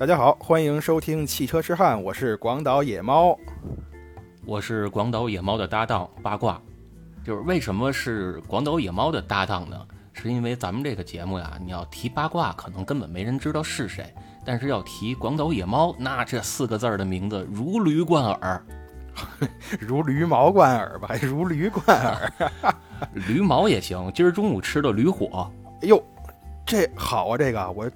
大家好，欢迎收听汽车痴汉，我是广岛野猫。我是广岛野猫的搭档八卦，就是为什么是广岛野猫的搭档呢？是因为咱们这个节目呀，你要提八卦，可能根本没人知道是谁；但是要提广岛野猫，那这四个字儿的名字如驴贯耳，如驴毛贯耳吧，如驴贯耳？驴毛也行。今儿中午吃的驴火，哎呦，这好啊！这个我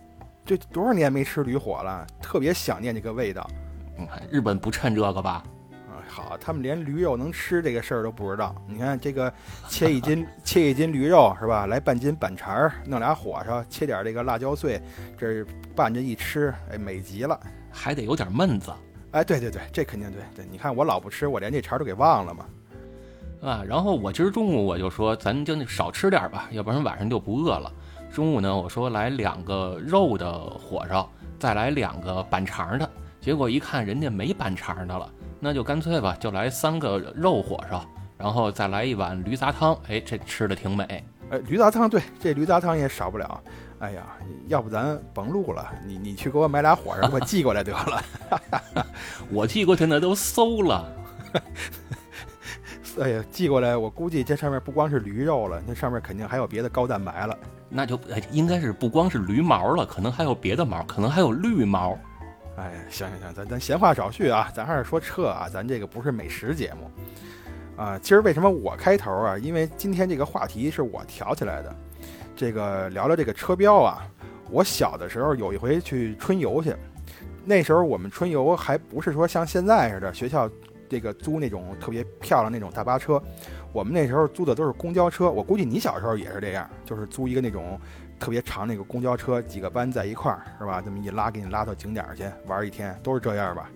这多少年没吃驴火了，特别想念这个味道。你看日本不趁这个吧？啊，好，他们连驴肉能吃这个事儿都不知道。你看这个，切一斤切一斤驴肉是吧？来半斤板肠儿，弄俩火烧，切点这个辣椒碎，这拌着一吃，哎，美极了。还得有点焖子哎，对对对，这肯定对对。你看我老不吃，我连这茬都给忘了嘛。啊。然后我今儿中午我就说，咱就那少吃点吧，要不然晚上就不饿了。中午呢，我说来两个肉的火烧，再来两个板肠的。结果一看人家没板肠的了，那就干脆吧，就来三个肉火烧，然后再来一碗驴杂汤。哎，这吃的挺美。哎，驴杂汤对，这驴杂汤也少不了。哎呀，要不咱甭录了，你你去给我买俩火烧，给我寄过来得了。我寄过去那都馊了。哎呀，寄过来，我估计这上面不光是驴肉了，那上面肯定还有别的高蛋白了。那就哎，应该是不光是驴毛了，可能还有别的毛，可能还有绿毛。哎，行行行，咱咱闲话少叙啊，咱还是说车啊，咱这个不是美食节目啊。今儿为什么我开头啊？因为今天这个话题是我挑起来的，这个聊聊这个车标啊。我小的时候有一回去春游去，那时候我们春游还不是说像现在似的，学校这个租那种特别漂亮那种大巴车，我们那时候租的都是公交车。我估计你小时候也是这样，就是租一个那种特别长那个公交车，几个班在一块儿，是吧？这么一拉，给你拉到景点儿去玩一天，都是这样吧？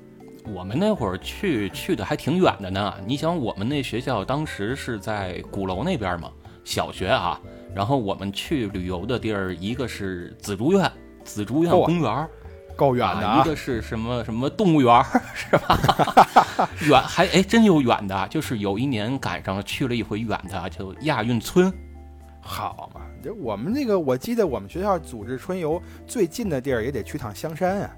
我们那会儿去去的还挺远的呢。你想，我们那学校当时是在鼓楼那边嘛，小学啊。然后我们去旅游的地儿，一个是紫竹院，紫竹院公园儿，够远的啊；一个是什么什么动物园儿，是吧？远还哎真有远的，就是有一年赶上去了一回远的，就亚运村。好嘛，这我们那个，我记得我们学校组织春游最近的地儿也得去趟香山啊。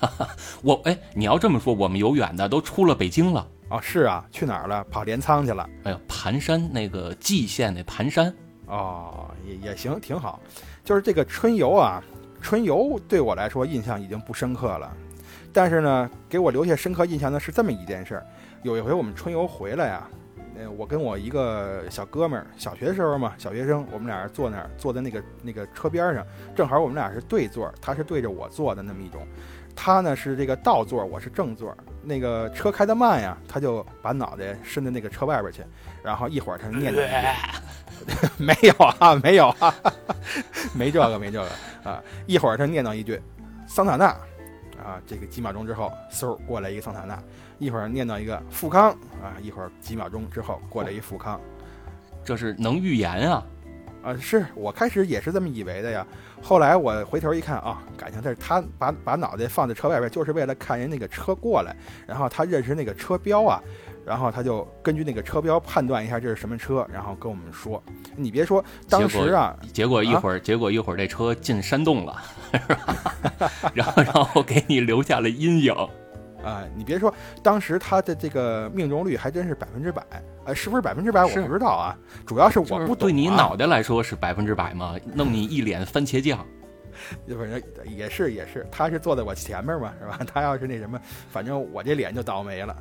我哎，你要这么说，我们有远的都出了北京了。哦，是啊，去哪儿了？跑镰仓去了。哎呦，盘山那个蓟县那盘山。哦，也也行，挺好。就是这个春游啊，春游对我来说印象已经不深刻了。但是呢，给我留下深刻印象的是这么一件事儿。有一回我们春游回来呀，呃，我跟我一个小哥们儿，小学时候嘛，小学生，我们俩人坐那儿，坐在那个那个车边上，正好我们俩是对座，他是对着我坐的那么一种。他呢是这个倒座，我是正座。那个车开得慢呀，他就把脑袋伸到那个车外边去，然后一会儿他念叨：“ 没有啊，没有啊，没这个，没这个啊。”一会儿他念叨一句：“桑塔纳。”啊，这个几秒钟之后，嗖过来一个桑塔纳。一会儿念叨一个富康啊，一会儿几秒钟之后过来一富康，这是能预言啊。啊，是我开始也是这么以为的呀。后来我回头一看啊，感情这是他把把脑袋放在车外边，就是为了看人那个车过来，然后他认识那个车标啊，然后他就根据那个车标判断一下这是什么车，然后跟我们说。你别说，当时啊，结果一会儿，结果一会儿这车进山洞了，是吧？然后然后给你留下了阴影。啊，你别说，当时他的这个命中率还真是百分之百，呃，是不是百分之百我不知道啊。主要是我不懂。对你脑袋来说是百分之百吗？弄你一脸番茄酱。反正也是也是，他是坐在我前面嘛，是吧？他要是那什么，反正我这脸就倒霉了。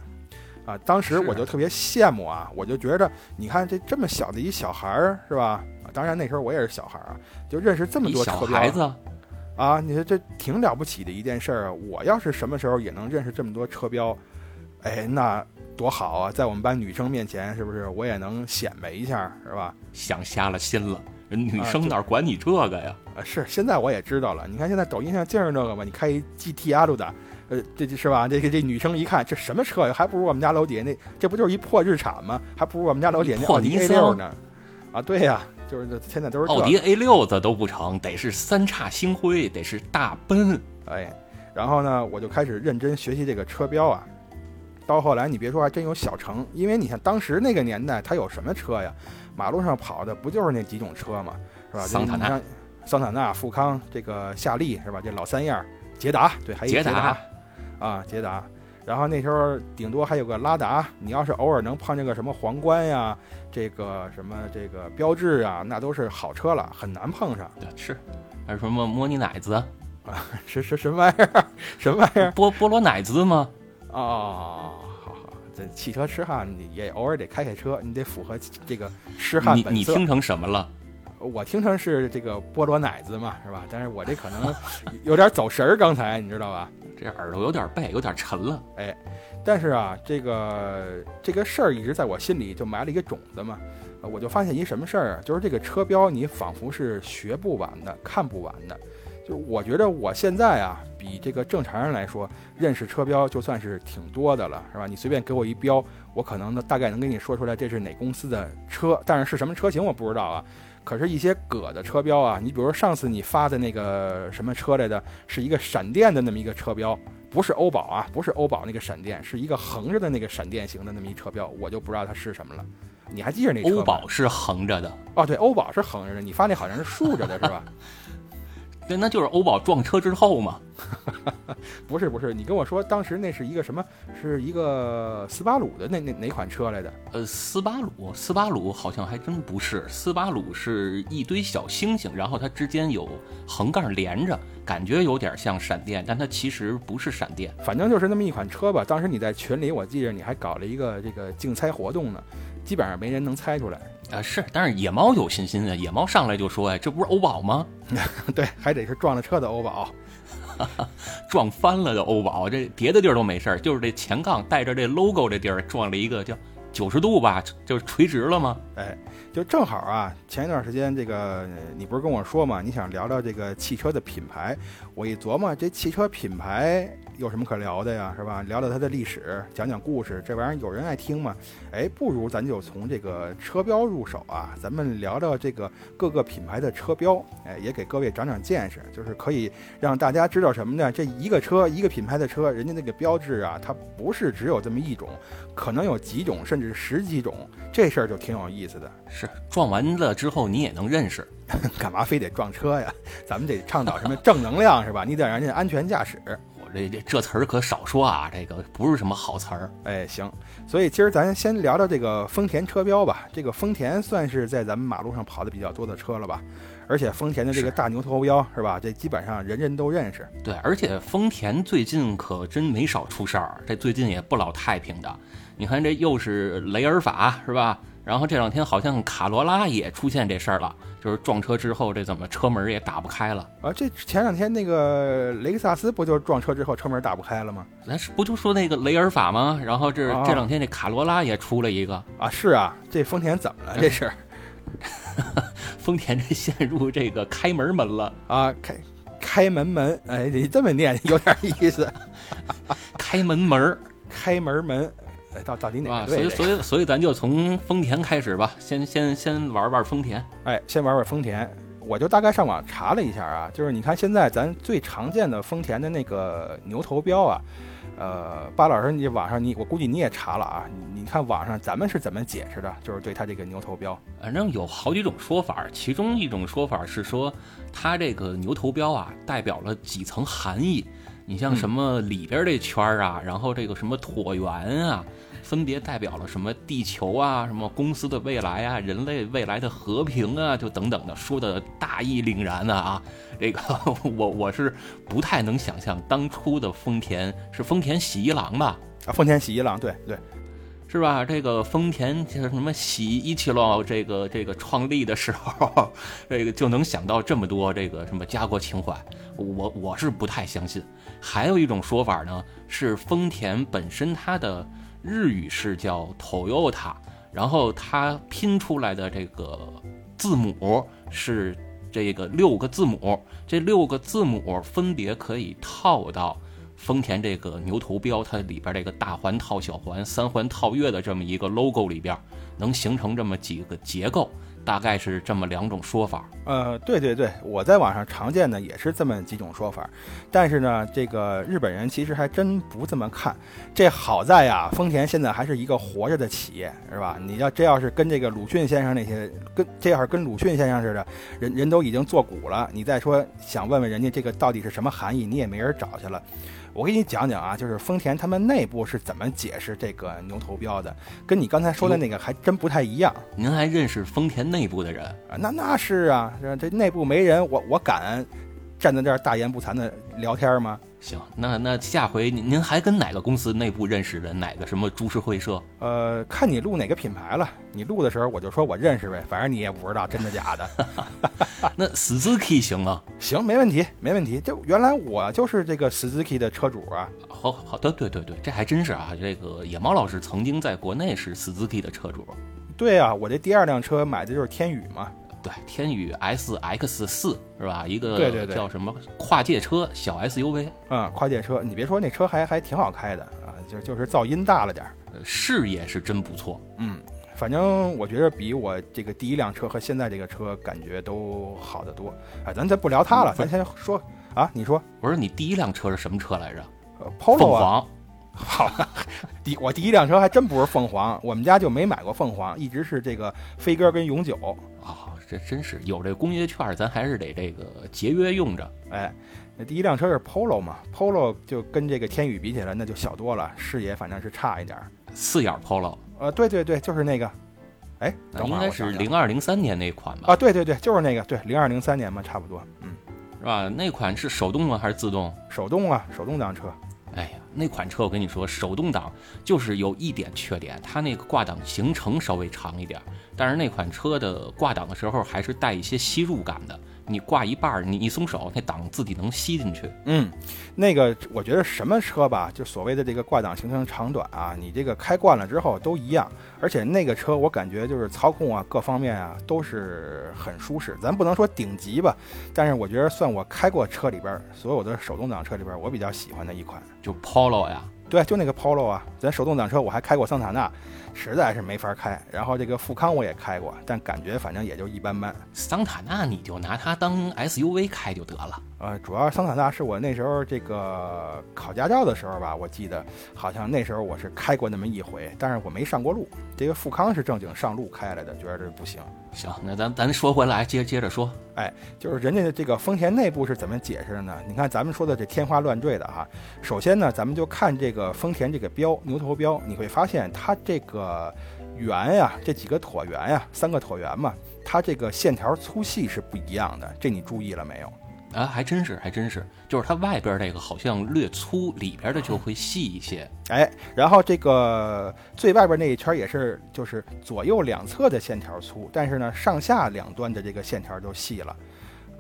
啊，当时我就特别羡慕啊，我就觉着，你看这这么小的一小孩儿，是吧？当然那时候我也是小孩儿啊，就认识这么多小孩子。啊，你说这挺了不起的一件事儿啊！我要是什么时候也能认识这么多车标，哎，那多好啊！在我们班女生面前，是不是我也能显摆一下，是吧？想瞎了心了，人女生哪管你这个呀？啊，是，现在我也知道了。你看现在抖音上就是那个嘛，你开一 GTR 的，呃，这是吧？这个这女生一看，这什么车呀？还不如我们家楼底下那，这不就是一破日产吗？还不如我们家楼底下那奥迪 A 六呢？啊，对呀。就是现在都是奥迪 A 六子都不成，得是三叉星辉，得是大奔。哎，然后呢，我就开始认真学习这个车标啊。到后来，你别说，还真有小成，因为你看当时那个年代，它有什么车呀？马路上跑的不就是那几种车吗？是吧？桑塔纳、桑塔纳、富康、这个夏利，是吧？这老三样，捷达，对，还有一捷达啊，捷达。然后那时候顶多还有个拉达，你要是偶尔能碰见个什么皇冠呀，这个什么这个标志啊，那都是好车了，很难碰上。对是，还有什么摸你奶子，是是什么玩意儿？什么玩意儿？菠菠萝奶子吗？哦，好好，这汽车痴汉你也偶尔得开开车，你得符合这个痴汉你本色。你听成什么了？我听成是这个菠萝奶子嘛，是吧？但是我这可能有点走神儿，刚才你知道吧？这耳朵有点背，有点沉了。哎但是啊，这个这个事儿一直在我心里就埋了一个种子嘛。我就发现一什么事儿啊，就是这个车标你仿佛是学不完的，看不完的。就是我觉得我现在啊，比这个正常人来说，认识车标就算是挺多的了，是吧？你随便给我一标，我可能呢大概能跟你说出来这是哪公司的车，但是是什么车型我不知道啊。可是，一些葛的车标啊，你比如说上次你发的那个什么车来的，是一个闪电的那么一个车标，不是欧宝啊，不是欧宝那个闪电，是一个横着的那个闪电型的那么一车标，我就不知道它是什么了。你还记着那车欧宝是横着的，哦，对，欧宝是横着的，你发那好像是竖着的，是吧？对，那就是欧宝撞车之后嘛。不是不是，你跟我说当时那是一个什么？是一个斯巴鲁的那那哪款车来的？呃，斯巴鲁，斯巴鲁好像还真不是，斯巴鲁是一堆小星星，然后它之间有横杠连着，感觉有点像闪电，但它其实不是闪电。反正就是那么一款车吧。当时你在群里，我记着你还搞了一个这个竞猜活动呢，基本上没人能猜出来。啊、是，但是野猫有信心啊，野猫上来就说：“哎，这不是欧宝吗？对，还得是撞了车的欧宝。撞翻了的欧宝，这别的地儿都没事儿，就是这前杠带着这 logo 这地儿撞了一个叫九十度吧，就是垂直了吗？哎，就正好啊，前一段时间这个你不是跟我说嘛，你想聊聊这个汽车的品牌，我一琢磨，这汽车品牌有什么可聊的呀，是吧？聊聊它的历史，讲讲故事，这玩意儿有人爱听吗？哎，不如咱就从这个车标入手啊，咱们聊聊这个各个品牌的车标，哎，也给各位长长见识，就是可以让大家知道什么呢？这一个车，一个品牌的车，人家那个标志啊，它不是只有这么一种，可能有几种，甚至十几种，这事儿就挺有意思的。是撞完了之后你也能认识。干嘛非得撞车呀？咱们得倡导什么正能量是吧？你得让人家安全驾驶。我这这这词儿可少说啊，这个不是什么好词儿。哎，行，所以今儿咱先聊聊这个丰田车标吧。这个丰田算是在咱们马路上跑的比较多的车了吧？而且丰田的这个大牛头标是吧？这基本上人人都认识。对，而且丰田最近可真没少出事儿，这最近也不老太平的。你看这又是雷尔法是吧？然后这两天好像卡罗拉也出现这事儿了，就是撞车之后这怎么车门也打不开了？啊，这前两天那个雷克萨斯不就是撞车之后车门打不开了吗？咱是不就说那个雷尔法吗？然后这啊这两天这卡罗拉也出了一个，啊，是啊，这丰田怎么了？这 是 丰田这陷入这个开门门了，啊，开开门门，哎，你这么念有点意思，开门门儿开门门，哎，到到底？哪个对？所以所以所以咱就从丰田开始吧，先先先玩玩丰田。哎，先玩玩丰田，我就大概上网查了一下啊，就是你看现在咱最常见的丰田的那个牛头标啊，呃，巴老师你网上你我估计你也查了啊，你你看网上咱们是怎么解释的？就是对它这个牛头标，反正有好几种说法，其中一种说法是说，它这个牛头标啊，代表了几层含义。你像什么里边这圈儿啊，然后这个什么椭圆啊，分别代表了什么地球啊，什么公司的未来啊，人类未来的和平啊，就等等的，说的大义凛然的啊。这个我我是不太能想象当初的丰田是丰田喜一郎吧？啊，丰田喜一郎，对对，是吧？这个丰田这个什么洗衣气了，这个这个创立的时候，这个就能想到这么多这个什么家国情怀，我我是不太相信。还有一种说法呢，是丰田本身它的日语是叫 Toyota，然后它拼出来的这个字母是这个六个字母，这六个字母分别可以套到丰田这个牛头标它里边这个大环套小环、三环套月的这么一个 logo 里边，能形成这么几个结构。大概是这么两种说法。呃，对对对，我在网上常见的也是这么几种说法，但是呢，这个日本人其实还真不这么看。这好在呀，丰田现在还是一个活着的企业，是吧？你要这要是跟这个鲁迅先生那些跟这要是跟鲁迅先生似的，人人都已经做古了，你再说想问问人家这个到底是什么含义，你也没人找去了。我给你讲讲啊，就是丰田他们内部是怎么解释这个牛头标的，跟你刚才说的那个还真不太一样。您还认识丰田内部的人啊？那那是啊，这内部没人，我我敢站在这儿大言不惭的聊天吗？行，那那下回您您还跟哪个公司内部认识的？哪个什么株式会社？呃，看你录哪个品牌了。你录的时候我就说我认识呗，反正你也不知道真的假的。那 Suzuki 行吗？行，没问题，没问题。就原来我就是这个 Suzuki 的车主啊。好好的，对对对，这还真是啊。这个野猫老师曾经在国内是 Suzuki 的车主。对啊，我这第二辆车买的就是天宇嘛。对，天宇 S X 四是吧？一个对对对，叫什么跨界车，小 SUV 啊，跨界车。你别说，那车还还挺好开的啊，就就是噪音大了点儿，视野是真不错。嗯，反正我觉得比我这个第一辆车和现在这个车感觉都好得多。哎，咱再不聊它了，咱先说啊，你说，我说你第一辆车是什么车来着？呃，Polo 凤凰。好，第我第一辆车还真不是凤凰，我们家就没买过凤凰，一直是这个飞鸽跟永久。啊，这真是有这工业券，咱还是得这个节约用着。哎，那第一辆车是 Polo 嘛，Polo 就跟这个天宇比起来，那就小多了，视野反正是差一点。四眼 Polo，呃，对对对，就是那个。哎，应该是零二零三年那款吧？啊，对对对，就是那个，对，零二零三年嘛，差不多，嗯，是吧？那款是手动啊？还是自动？手动啊，手动挡车。哎呀，那款车我跟你说，手动挡就是有一点缺点，它那个挂档行程稍微长一点，但是那款车的挂档的时候还是带一些吸入感的。你挂一半儿，你一松手，那档自己能吸进去。嗯，那个我觉得什么车吧，就所谓的这个挂档行程长短啊，你这个开惯了之后都一样。而且那个车我感觉就是操控啊，各方面啊都是很舒适。咱不能说顶级吧，但是我觉得算我开过车里边所有的手动挡车里边，我比较喜欢的一款，就 Polo 呀。对，就那个 Polo 啊，咱手动挡车我还开过桑塔纳。实在是没法开，然后这个富康我也开过，但感觉反正也就一般般。桑塔纳你就拿它当 SUV 开就得了。呃，主要桑塔纳是我那时候这个考驾照的时候吧，我记得好像那时候我是开过那么一回，但是我没上过路。这个富康是正经上路开来的，觉得这不行。行，那咱咱说回来，接接着说。哎，就是人家的这个丰田内部是怎么解释的呢？你看咱们说的这天花乱坠的哈。首先呢，咱们就看这个丰田这个标牛头标，你会发现它这个圆呀，这几个椭圆呀，三个椭圆嘛，它这个线条粗细是不一样的。这你注意了没有？啊，还真是，还真是，就是它外边这个好像略粗，里边的就会细一些。哎，然后这个最外边那一圈也是，就是左右两侧的线条粗，但是呢，上下两端的这个线条就细了。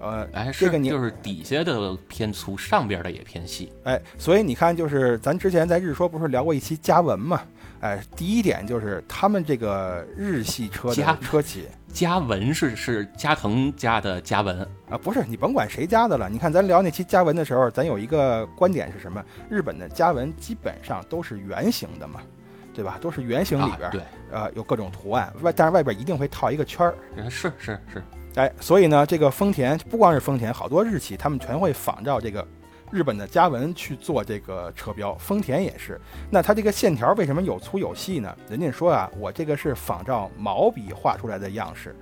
呃，哎，这个你就是底下的偏粗，上边的也偏细。哎，所以你看，就是咱之前在日说不是聊过一期加文嘛？哎，第一点就是他们这个日系车的车企。加文是是加藤家的加文啊，不是你甭管谁家的了。你看咱聊那期加文的时候，咱有一个观点是什么？日本的加文基本上都是圆形的嘛，对吧？都是圆形里边，对，呃，有各种图案外，但是外边一定会套一个圈儿。是是是，哎，所以呢，这个丰田不光是丰田，好多日企他们全会仿照这个。日本的嘉文去做这个车标，丰田也是。那它这个线条为什么有粗有细呢？人家说啊，我这个是仿照毛笔画出来的样式，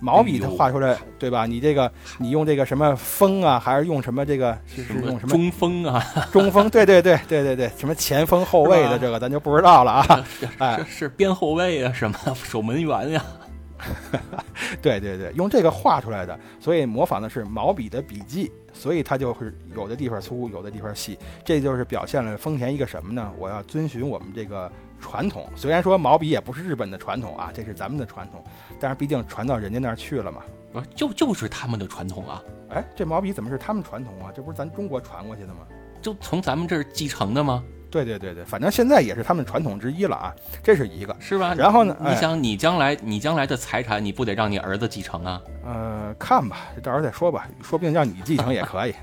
毛笔它画出来，对吧？你这个你用这个什么风啊，还是用什么这个是是用什么中锋啊？中锋，对对对对对对，什么前锋后卫的这个咱就不知道了啊。哎，是边后卫啊，什么守门员呀？对对对，用这个画出来的，所以模仿的是毛笔的笔迹。所以它就是有的地方粗，有的地方细，这就是表现了丰田一个什么呢？我要遵循我们这个传统。虽然说毛笔也不是日本的传统啊，这是咱们的传统，但是毕竟传到人家那儿去了嘛，不就就是他们的传统啊？哎，这毛笔怎么是他们传统啊？这不是咱中国传过去的吗？就从咱们这儿继承的吗？对对对对，反正现在也是他们传统之一了啊，这是一个，是吧？然后呢，你想你将来你将来的财产，你不得让你儿子继承啊？呃，看吧，到时候再说吧，说不定让你继承也可以。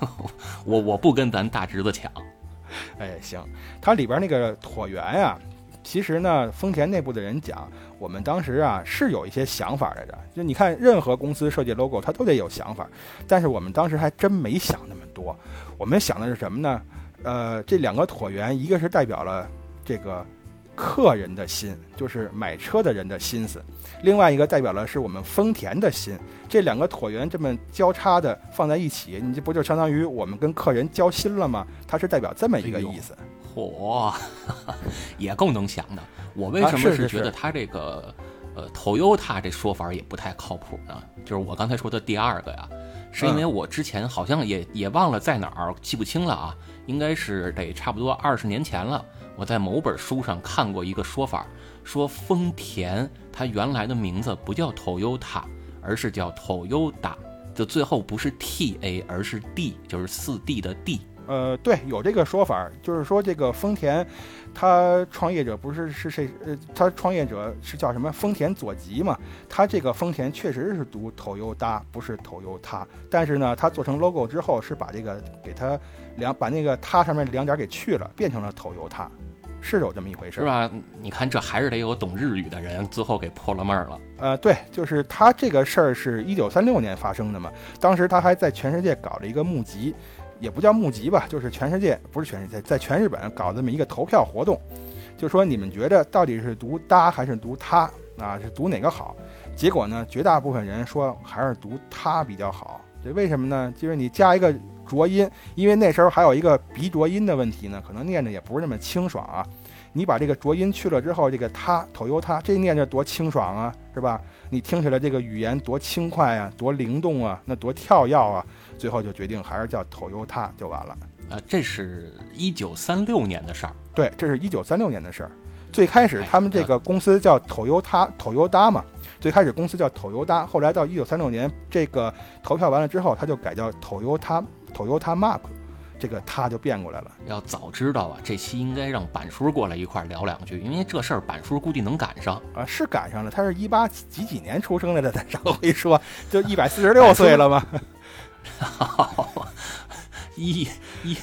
我我不跟咱大侄子抢。哎，行，它里边那个椭圆呀，其实呢，丰田内部的人讲，我们当时啊是有一些想法来着。就你看，任何公司设计 logo，它都得有想法，但是我们当时还真没想那么多。我们想的是什么呢？呃，这两个椭圆，一个是代表了这个客人的心，就是买车的人的心思；另外一个代表了是我们丰田的心。这两个椭圆这么交叉的放在一起，你这不就相当于我们跟客人交心了吗？它是代表这么一个意思。嚯，也够能想的。我为什么是是觉得他这个呃 Toyota 这说法也不太靠谱呢？就是我刚才说的第二个呀，是因为我之前好像也也忘了在哪儿，记不清了啊，应该是得差不多二十年前了。我在某本书上看过一个说法，说丰田它原来的名字不叫 Toyota，而是叫 Toyota，就最后不是 T A，而是 D，就是四 D 的 D。呃，对，有这个说法，就是说这个丰田，他创业者不是是谁？呃，他创业者是叫什么？丰田佐吉嘛。他这个丰田确实是读 Toyota，不是 Toyota。但是呢，他做成 logo 之后，是把这个给他两把那个它上面两点给去了，变成了 Toyota，是有这么一回事，是吧？你看，这还是得有懂日语的人，最后给破了闷儿了。呃，对，就是他这个事儿是一九三六年发生的嘛。当时他还在全世界搞了一个募集。也不叫募集吧，就是全世界不是全世界，在全日本搞这么一个投票活动，就说你们觉得到底是读搭还是读他啊？是读哪个好？结果呢，绝大部分人说还是读他比较好。这为什么呢？就是你加一个浊音，因为那时候还有一个鼻浊音的问题呢，可能念着也不是那么清爽啊。你把这个浊音去了之后，这个他头油他这念着多清爽啊，是吧？你听起来这个语言多轻快啊，多灵动啊，那多跳跃啊。最后就决定还是叫 Toyota 就完了。啊，这是一九三六年的事儿。对，这是一九三六年的事儿。最开始他们这个公司叫 Toyota，Toyota 嘛。最开始公司叫 Toyota，后来到一九三六年这个投票完了之后，他就改叫 Toyota，Toyota Mark，这个他就变过来了。要早知道啊，这期应该让板叔过来一块聊两句，因为这事儿板叔估计能赶上啊。是赶上了，他是一八几几年出生来的，咱上回说就一百四十六岁了吗？一一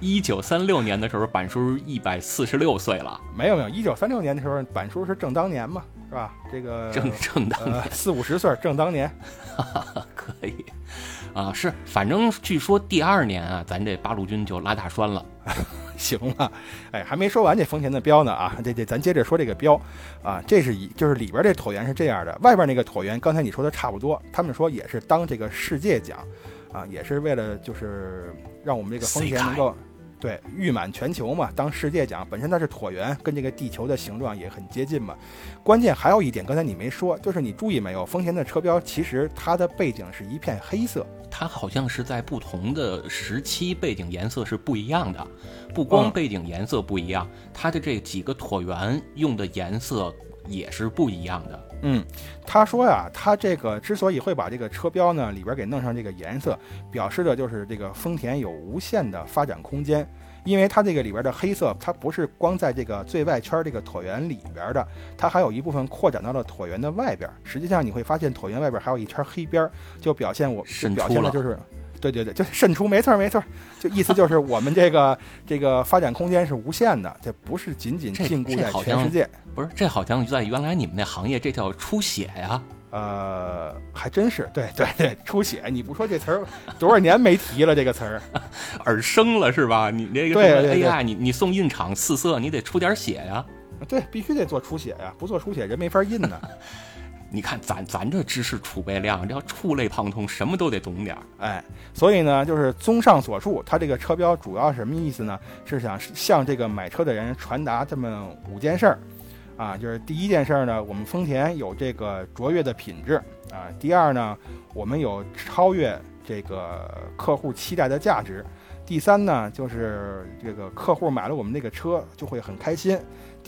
一九三六年的时候，板叔一百四十六岁了。没有没有，一九三六年的时候，板叔是正当年嘛，是吧？这个正正当年四五十岁，正当年，可以啊。是，反正据说第二年啊，咱这八路军就拉大栓了。行了，哎，还没说完这丰田的标呢啊，这这咱接着说这个标啊，这是一就是里边这椭圆是这样的，外边那个椭圆，刚才你说的差不多，他们说也是当这个世界奖。啊，也是为了就是让我们这个丰田能够对誉满全球嘛，当世界奖本身它是椭圆，跟这个地球的形状也很接近嘛。关键还有一点，刚才你没说，就是你注意没有，丰田的车标其实它的背景是一片黑色，它好像是在不同的时期背景颜色是不一样的，不光背景颜色不一样，它的这几个椭圆用的颜色也是不一样的。嗯，他说呀，他这个之所以会把这个车标呢里边给弄上这个颜色，表示的就是这个丰田有无限的发展空间，因为它这个里边的黑色，它不是光在这个最外圈这个椭圆里边的，它还有一部分扩展到了椭圆的外边。实际上你会发现椭圆外边还有一圈黑边，就表现我表现的就是。对对对，就渗出，没错没错，就意思就是我们这个 这个发展空间是无限的，这不是仅仅禁锢在全世界。不是，这好像在原来你们那行业，这叫出血呀。呃，还真是，对对对，出血。你不说这词儿，多少年没提了这个词儿，耳生了是吧？你那个对 AI，你你送印厂四色，你得出点血呀。对，必须得做出血呀，不做出血人没法印呢。你看咱咱这知识储备量，这要触类旁通，什么都得懂点儿。哎，所以呢，就是综上所述，它这个车标主要什么意思呢？是想向这个买车的人传达这么五件事儿，啊，就是第一件事儿呢，我们丰田有这个卓越的品质啊；第二呢，我们有超越这个客户期待的价值；第三呢，就是这个客户买了我们那个车就会很开心。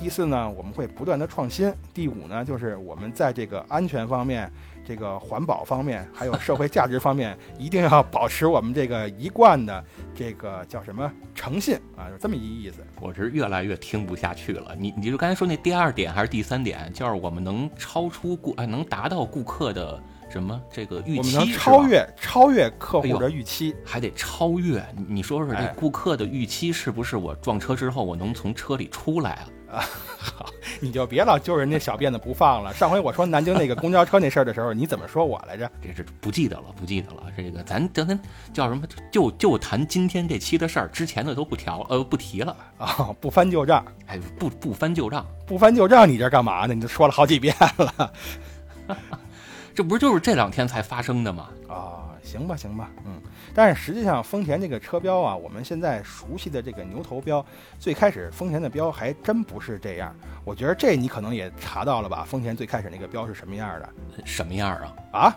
第四呢，我们会不断的创新。第五呢，就是我们在这个安全方面、这个环保方面，还有社会价值方面，一定要保持我们这个一贯的这个叫什么诚信啊，就这么一意思。我是越来越听不下去了。你，你就刚才说那第二点还是第三点，就是我们能超出顾，哎，能达到顾客的什么这个预期？我们能超越超越客户的预期，还得超越。你说说这顾客的预期是不是？我撞车之后，我能从车里出来啊？好，你就别老揪人家小辫子不放了。上回我说南京那个公交车那事儿的时候，你怎么说我来着？这是不记得了，不记得了。这个咱咱咱叫什么？就就谈今天这期的事儿，之前的都不调，呃，不提了。啊，不翻旧账，哎，不不翻旧账，不翻旧账，你这干嘛呢？你都说了好几遍了。这不是就是这两天才发生的吗？啊，行吧，行吧，嗯。但是实际上，丰田这个车标啊，我们现在熟悉的这个牛头标，最开始丰田的标还真不是这样。我觉得这你可能也查到了吧？丰田最开始那个标是什么样的？什么样啊？啊？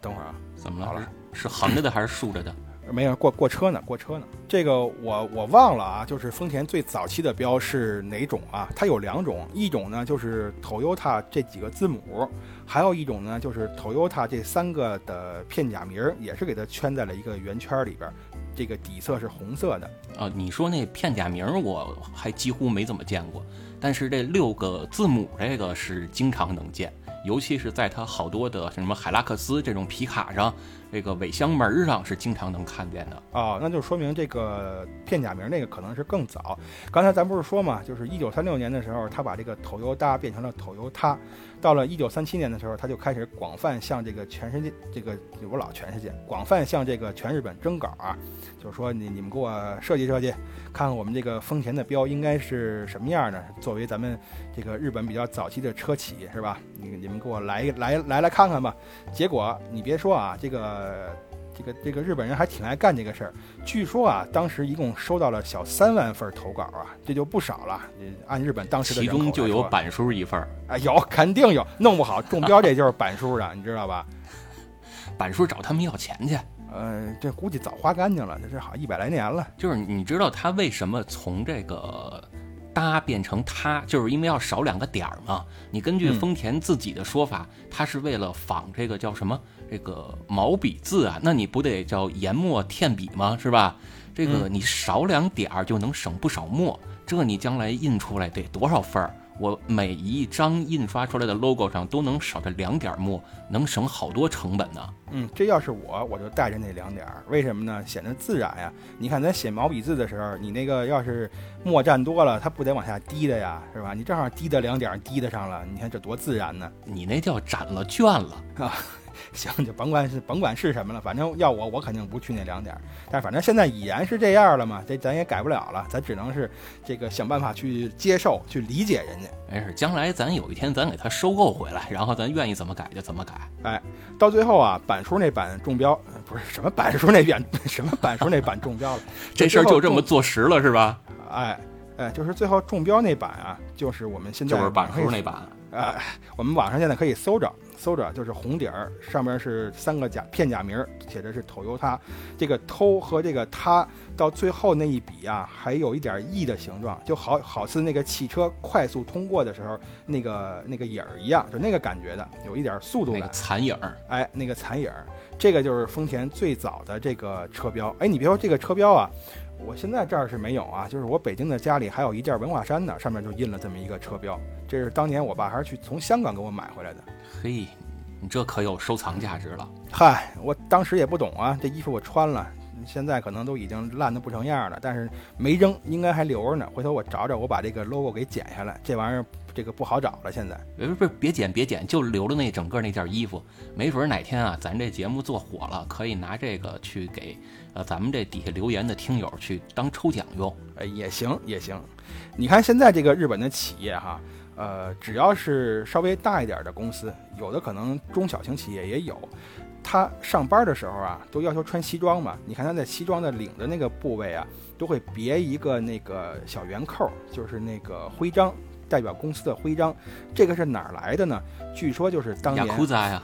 等会儿啊，怎么好了？是横着的还是竖着的？没有过过车呢，过车呢。这个我我忘了啊，就是丰田最早期的标是哪种啊？它有两种，一种呢就是 Toyota 这几个字母，还有一种呢就是 Toyota 这三个的片假名儿，也是给它圈在了一个圆圈里边。这个底色是红色的啊。你说那片假名儿我还几乎没怎么见过，但是这六个字母这个是经常能见，尤其是在它好多的什么海拉克斯这种皮卡上。这个尾箱门上是经常能看见的哦，那就说明这个片假名那个可能是更早。刚才咱不是说嘛，就是一九三六年的时候，他把这个“头油搭”变成了“头油他”。到了一九三七年的时候，他就开始广泛向这个全世界，这个我老全世界广泛向这个全日本征稿啊，就是说你你们给我设计设计，看看我们这个丰田的标应该是什么样的。作为咱们这个日本比较早期的车企是吧？你你们给我来来来来看看吧。结果你别说啊，这个。这个这个日本人还挺爱干这个事儿，据说啊，当时一共收到了小三万份投稿啊，这就不少了。按日本当时的其中就有板书一份啊，有肯定有，弄不好中标这就是板书的，你知道吧？板书找他们要钱去，呃，这估计早花干净了，这这好一百来年了。就是你知道他为什么从这个。搭变成他，就是因为要少两个点儿嘛。你根据丰田自己的说法，他是为了仿这个叫什么这个毛笔字啊？那你不得叫研墨添笔吗？是吧？这个你少两点儿就能省不少墨，这你将来印出来得多少份儿？我每一张印刷出来的 logo 上都能少这两点墨，能省好多成本呢。嗯，这要是我，我就带着那两点儿，为什么呢？显得自然呀。你看咱写毛笔字的时候，你那个要是墨蘸多了，它不得往下滴的呀，是吧？你正好滴的两点滴的上了，你看这多自然呢。你那叫斩了卷了啊。行，就甭管是甭管是什么了，反正要我，我肯定不去那两点。但反正现在已然是这样了嘛，这咱也改不了了，咱只能是这个想办法去接受、去理解人家。没事，将来咱有一天咱给他收购回来，然后咱愿意怎么改就怎么改。哎，到最后啊，板书那版中标，不是什么板书那版，什么板书那版 中标了，这事儿就这么坐实了是吧？哎哎，就是最后中标那版啊，就是我们现在就是板书那版。哎，我们网上现在可以搜着。搜着就是红底儿，上面是三个假片假名，写的是“偷油他”。这个“偷”和这个“他”到最后那一笔啊，还有一点 “e” 的形状，就好好似那个汽车快速通过的时候那个那个影儿一样，就那个感觉的，有一点速度感。残影儿，哎，那个残影儿，这个就是丰田最早的这个车标。哎，你别说这个车标啊，我现在这儿是没有啊，就是我北京的家里还有一件文化衫呢，上面就印了这么一个车标。这是当年我爸还是去从香港给我买回来的。嘿，你这可有收藏价值了。嗨，我当时也不懂啊，这衣服我穿了，现在可能都已经烂得不成样了，但是没扔，应该还留着呢。回头我找找，我把这个 logo 给剪下来。这玩意儿这个不好找了，现在。不不，别剪别剪，就留着那整个那件衣服。没准哪天啊，咱这节目做火了，可以拿这个去给呃咱们这底下留言的听友去当抽奖用。哎，也行也行。你看现在这个日本的企业哈。呃，只要是稍微大一点的公司，有的可能中小型企业也有，他上班的时候啊，都要求穿西装嘛。你看他在西装的领的那个部位啊，都会别一个那个小圆扣，就是那个徽章，代表公司的徽章。这个是哪儿来的呢？据说就是当年。雅库扎呀。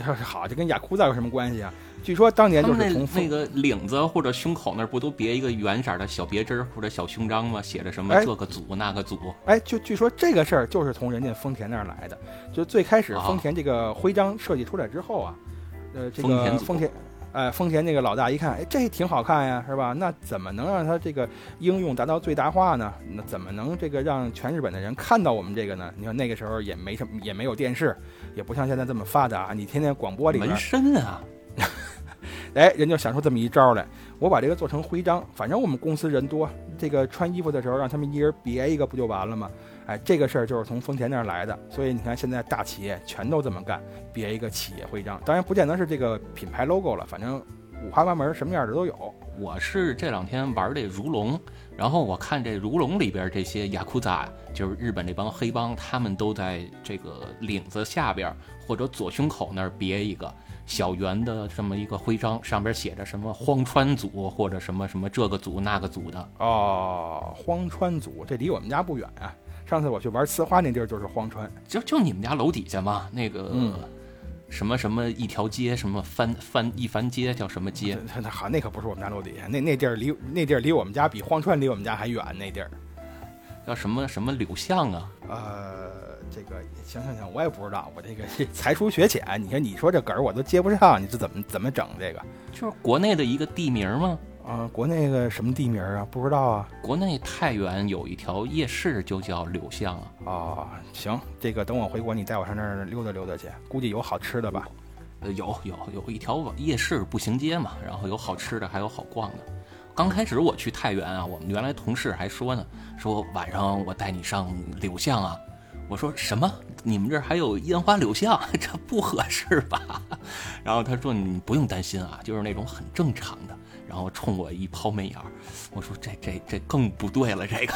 好，这跟雅库扎有什么关系啊？据说当年就是从那个领子或者胸口那儿不都别一个圆色的小别针或者小胸章吗？写着什么这个组那个组？哎，就据说这个事儿就是从人家丰田那儿来的。就最开始丰田这个徽章设计出来之后啊，呃，这个丰田，哎，丰田那个老大一看，哎，这挺好看呀，是吧？那怎么能让它这个应用达到最大化呢？那怎么能这个让全日本的人看到我们这个呢？你看那个时候也没什么，也没有电视，也不像现在这么发达，你天天广播里纹身啊。哎，人就想出这么一招来，我把这个做成徽章，反正我们公司人多，这个穿衣服的时候让他们一人别一个不就完了吗？哎，这个事儿就是从丰田那儿来的，所以你看现在大企业全都这么干，别一个企业徽章，当然不见得是这个品牌 logo 了，反正五花八门，什么样的都有。我是这两天玩这如龙，然后我看这如龙里边这些雅库扎，就是日本那帮黑帮，他们都在这个领子下边或者左胸口那儿别一个小圆的这么一个徽章，上边写着什么荒川组或者什么什么这个组那个组的。哦，荒川组，这离我们家不远啊。上次我去玩呲花那地儿就是荒川，就就你们家楼底下嘛，那个。什么什么一条街，什么番番一番街，叫什么街？那好，那可不是我们家楼底下，那那地儿离那地儿离我们家比荒川离我们家还远。那地儿叫什么什么柳巷啊？呃，这个行行行，我也不知道，我这个 才疏学浅。你看你说这梗儿我都接不上，你这怎么怎么整这个？就是国内的一个地名吗？啊，国内个什么地名啊？不知道啊。国内太原有一条夜市，就叫柳巷啊。哦，行，这个等我回国，你带我上那儿溜达溜达去，估计有好吃的吧？呃，有有有一条夜市步行街嘛，然后有好吃的，还有好逛的。刚开始我去太原啊，我们原来同事还说呢，说晚上我带你上柳巷啊。我说什么？你们这儿还有烟花柳巷？这不合适吧？然后他说你不用担心啊，就是那种很正常的。然后冲我一抛媚眼儿，我说这这这更不对了，这个。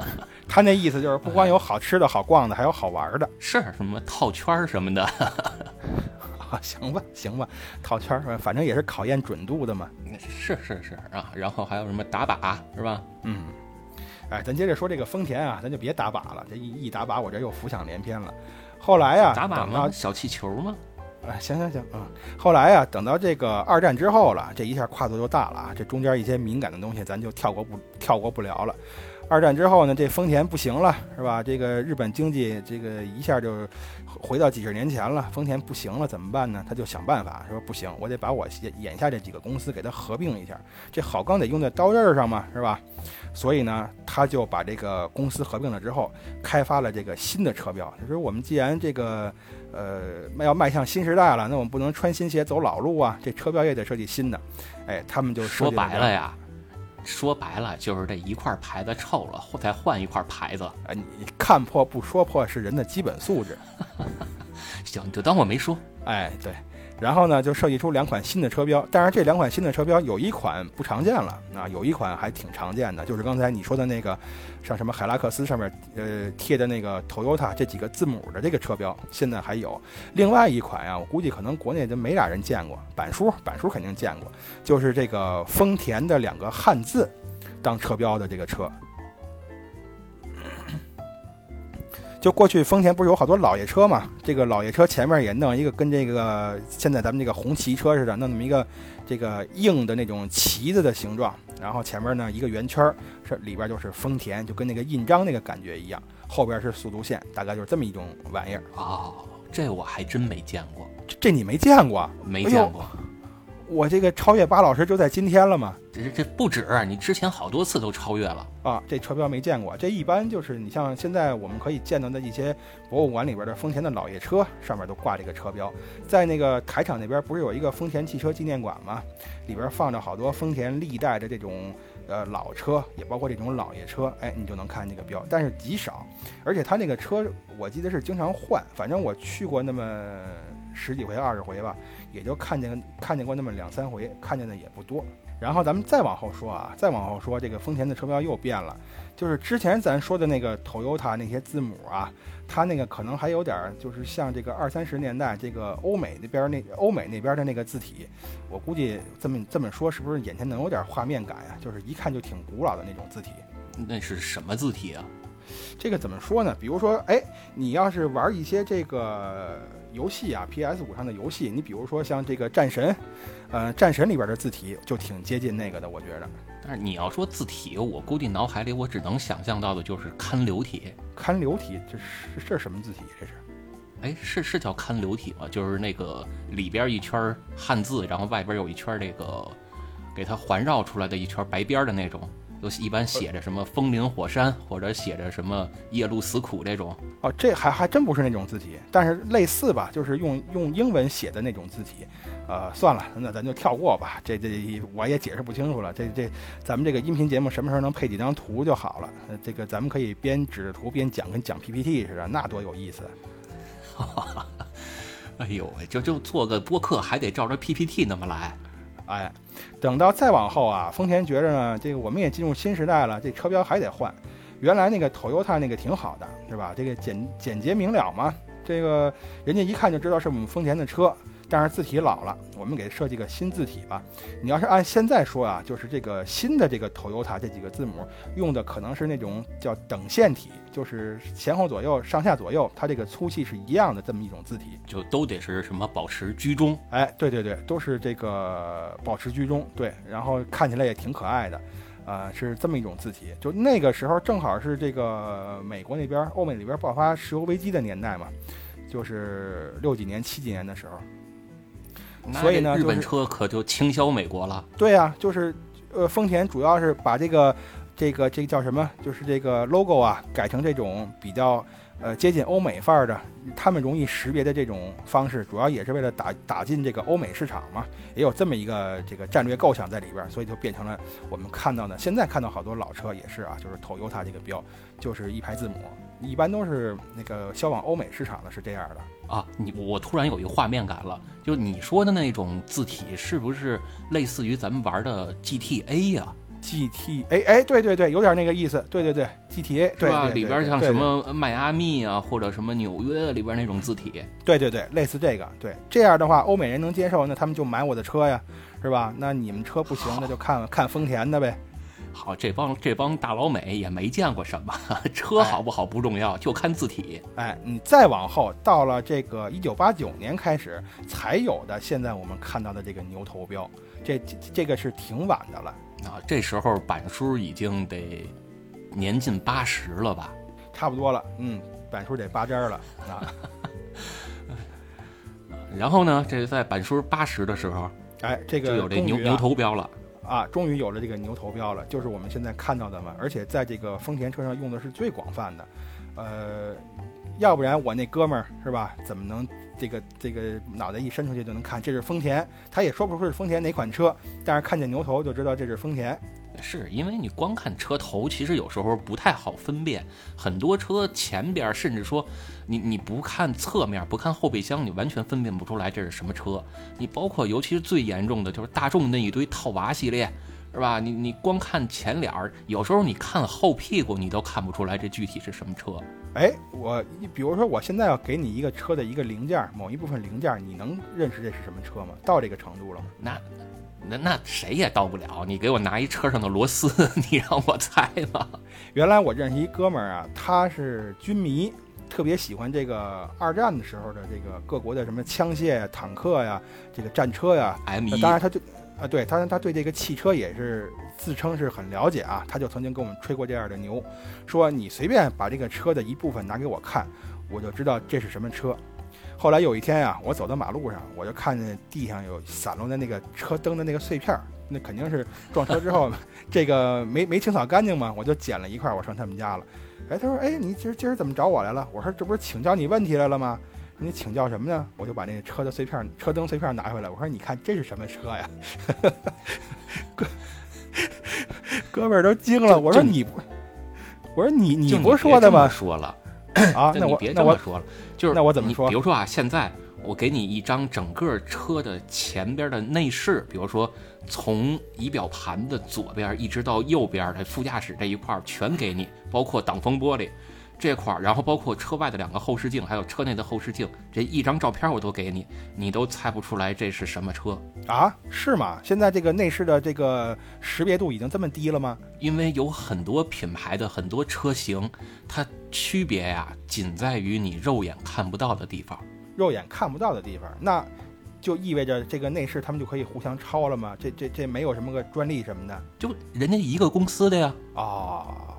他那意思就是不光有好吃的好逛的，还有好玩的，是什么套圈什么的。啊，行吧行吧，套圈反正也是考验准度的嘛。是是是啊，然后还有什么打靶是吧？嗯。哎，咱接着说这个丰田啊，咱就别打靶了，这一一打靶我这又浮想联翩了。后来呀，打靶吗？小气球吗？哎，行行行啊！后来呀，等到这个二战之后了，这一下跨度就大了啊！这中间一些敏感的东西，咱就跳过不跳过不聊了。二战之后呢，这丰田不行了，是吧？这个日本经济这个一下就回到几十年前了，丰田不行了，怎么办呢？他就想办法说不行，我得把我眼下这几个公司给它合并一下，这好钢得用在刀刃上嘛，是吧？所以呢，他就把这个公司合并了之后，开发了这个新的车标。他说我们既然这个。呃，要迈向新时代了，那我们不能穿新鞋走老路啊！这车标也得设计新的。哎，他们就说白了呀，说白了就是这一块牌子臭了，再换一块牌子。啊，你看破不说破是人的基本素质。行，你就当我没说。哎，对。然后呢，就设计出两款新的车标，但是这两款新的车标有一款不常见了啊，有一款还挺常见的，就是刚才你说的那个，像什么海拉克斯上面呃贴的那个 Toyota 这几个字母的这个车标，现在还有。另外一款呀，我估计可能国内都没俩人见过，板叔板叔肯定见过，就是这个丰田的两个汉字当车标的这个车。就过去丰田不是有好多老爷车嘛？这个老爷车前面也弄一个跟这个现在咱们这个红旗车似的，弄那么一个这个硬的那种旗子的形状，然后前面呢一个圆圈，这里边就是丰田，就跟那个印章那个感觉一样，后边是速度线，大概就是这么一种玩意儿。哦，这我还真没见过，这你没见过？没见过。我这个超越巴老师就在今天了嘛？这这不止，你之前好多次都超越了啊！这车标没见过，这一般就是你像现在我们可以见到的一些博物馆里边的丰田的老爷车上面都挂这个车标，在那个台场那边不是有一个丰田汽车纪念馆吗？里边放着好多丰田历代的这种呃老车，也包括这种老爷车，哎，你就能看这个标，但是极少，而且他那个车我记得是经常换，反正我去过那么十几回二十回吧。也就看见看见过那么两三回，看见的也不多。然后咱们再往后说啊，再往后说，这个丰田的车标又变了，就是之前咱说的那个 Toyota 那些字母啊，它那个可能还有点就是像这个二三十年代这个欧美那边那欧美那边的那个字体，我估计这么这么说是不是眼前能有点画面感呀？就是一看就挺古老的那种字体。那是什么字体啊？这个怎么说呢？比如说，哎，你要是玩一些这个。游戏啊，PS 五上的游戏，你比如说像这个战神，呃，战神里边的字体就挺接近那个的，我觉得。但是你要说字体，我估计脑海里我只能想象到的就是刊流体。刊流体，这是这是什么字体？这是？哎，是是叫刊流体吗？就是那个里边一圈汉字，然后外边有一圈这个给它环绕出来的一圈白边的那种。都一般写着什么风林火山，或者写着什么夜路死苦这种。哦，这还还真不是那种字体，但是类似吧，就是用用英文写的那种字体。呃，算了，那咱就跳过吧。这这我也解释不清楚了。这这咱们这个音频节目什么时候能配几张图就好了。这个咱们可以边指着图边讲，跟讲 PPT 似的，那多有意思。哎呦喂，就就做个播客还得照着 PPT 那么来。哎，等到再往后啊，丰田觉着呢，这个我们也进入新时代了，这车标还得换。原来那个 Toyota 那个挺好的，是吧？这个简简洁明了嘛，这个人家一看就知道是我们丰田的车。但是字体老了，我们给设计个新字体吧。你要是按现在说啊，就是这个新的这个 Toyota 这几个字母用的可能是那种叫等线体，就是前后左右、上下左右，它这个粗细是一样的这么一种字体，就都得是什么保持居中。哎，对对对，都是这个保持居中。对，然后看起来也挺可爱的，啊，是这么一种字体。就那个时候正好是这个美国那边、欧美那边爆发石油危机的年代嘛，就是六几年、七几年的时候。所以呢，日本车可就倾销美国了。对呀，就是，呃，丰田主要是把这个，这个，这个叫什么？就是这个 logo 啊，改成这种比较，呃，接近欧美范儿的，他们容易识别的这种方式，主要也是为了打打进这个欧美市场嘛，也有这么一个这个战略构想在里边，所以就变成了我们看到的。现在看到好多老车也是啊，就是 Toyota 这个标，就是一排字母。一般都是那个销往欧美市场的，是这样的啊。你我突然有一个画面感了，就你说的那种字体，是不是类似于咱们玩的 GTA 呀？GTA，哎，对对对，有点那个意思。对对对，GTA，对吧？里边像什么迈阿密啊，或者什么纽约里边那种字体。对对对，类似这个。对，这样的话，欧美人能接受，那他们就买我的车呀，是吧？那你们车不行，那就看看丰田的呗。好，这帮这帮大老美也没见过什么 车好不好不重要，就看字体。哎，你再往后到了这个一九八九年开始才有的，现在我们看到的这个牛头标，这这个是挺晚的了啊。这时候板叔已经得年近八十了吧？差不多了，嗯，板叔得八针了 啊。然后呢，这在板叔八十的时候，哎，这个就有这牛牛头标了。啊，终于有了这个牛头标了，就是我们现在看到的嘛，而且在这个丰田车上用的是最广泛的，呃，要不然我那哥们儿是吧，怎么能这个这个脑袋一伸出去就能看这是丰田？他也说不出是丰田哪款车，但是看见牛头就知道这是丰田。是因为你光看车头，其实有时候不太好分辨。很多车前边，甚至说你你不看侧面，不看后备箱，你完全分辨不出来这是什么车。你包括尤其是最严重的就是大众那一堆套娃系列，是吧？你你光看前脸，有时候你看后屁股，你都看不出来这具体是什么车。哎，我你比如说我现在要给你一个车的一个零件，某一部分零件，你能认识这是什么车吗？到这个程度了吗？那。那那谁也到不了，你给我拿一车上的螺丝，你让我猜吗？原来我认识一哥们儿啊，他是军迷，特别喜欢这个二战的时候的这个各国的什么枪械呀、坦克呀、这个战车呀。M 一当然他对啊，对当然他对这个汽车也是自称是很了解啊，他就曾经跟我们吹过这样的牛，说你随便把这个车的一部分拿给我看，我就知道这是什么车。后来有一天呀，我走到马路上，我就看见地上有散落的那个车灯的那个碎片，那肯定是撞车之后 这个没没清扫干净嘛，我就捡了一块，我上他们家了。哎，他说：“哎，你今儿今儿怎么找我来了？”我说：“这不是请教你问题来了吗？你请教什么呢？”我就把那车的碎片、车灯碎片拿回来，我说：“你看这是什么车呀？” 哥哥们儿都惊了。我说：“你不，我说你你不是说的吗？”说了。啊，那我别这么说了，就是那我怎么说？比如说啊，现在我给你一张整个车的前边的内饰，比如说从仪表盘的左边一直到右边的副驾驶这一块全给你，包括挡风玻璃。这块儿，然后包括车外的两个后视镜，还有车内的后视镜，这一张照片我都给你，你都猜不出来这是什么车啊？是吗？现在这个内饰的这个识别度已经这么低了吗？因为有很多品牌的很多车型，它区别呀，仅在于你肉眼看不到的地方。肉眼看不到的地方，那就意味着这个内饰他们就可以互相抄了吗？这这这没有什么个专利什么的？就人家一个公司的呀。啊。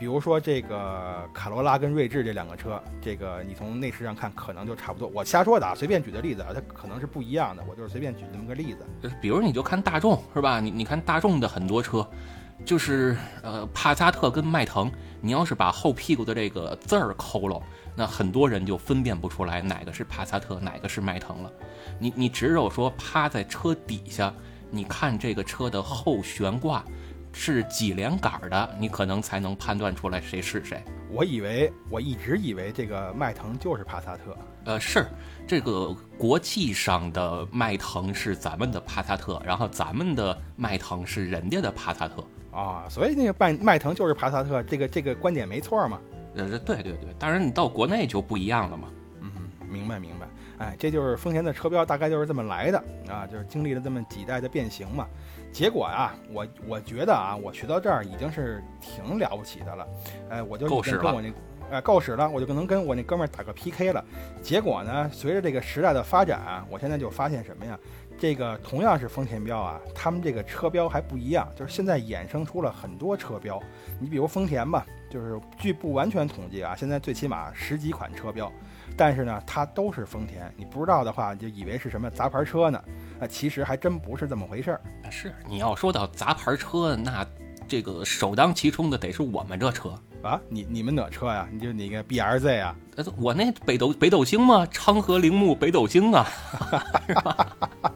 比如说这个卡罗拉跟锐志这两个车，这个你从内饰上看可能就差不多。我瞎说的啊，随便举的例子啊，它可能是不一样的。我就是随便举这么个例子。比如你就看大众是吧？你你看大众的很多车，就是呃帕萨特跟迈腾，你要是把后屁股的这个字儿抠了，那很多人就分辨不出来哪个是帕萨特，哪个是迈腾了。你你只有说趴在车底下，你看这个车的后悬挂是几连杆的，你可能才能判断出来谁是谁。我以为我一直以为这个迈腾就是帕萨特，呃，是这个国际上的迈腾是咱们的帕萨特，然后咱们的迈腾是人家的帕萨特。啊，所以那个迈迈腾就是帕萨特，这个这个观点没错嘛。呃，对对对，当然你到国内就不一样了嘛。嗯，明白明白。哎，这就是丰田的车标，大概就是这么来的啊，就是经历了这么几代的变形嘛。结果啊，我我觉得啊，我学到这儿已经是挺了不起的了。哎，我就够使跟我那，哎，够使了，我就可能跟我那哥们儿打个 PK 了。结果呢，随着这个时代的发展啊，我现在就发现什么呀？这个同样是丰田标啊，他们这个车标还不一样，就是现在衍生出了很多车标。你比如丰田吧，就是据不完全统计啊，现在最起码十几款车标，但是呢，它都是丰田。你不知道的话，就以为是什么杂牌车呢？啊，其实还真不是这么回事儿。是你要说到杂牌车，那这个首当其冲的得是我们这车啊。你你们哪车呀？你就你个 B R Z 啊？我那北斗北斗星吗？昌河铃木北斗星啊。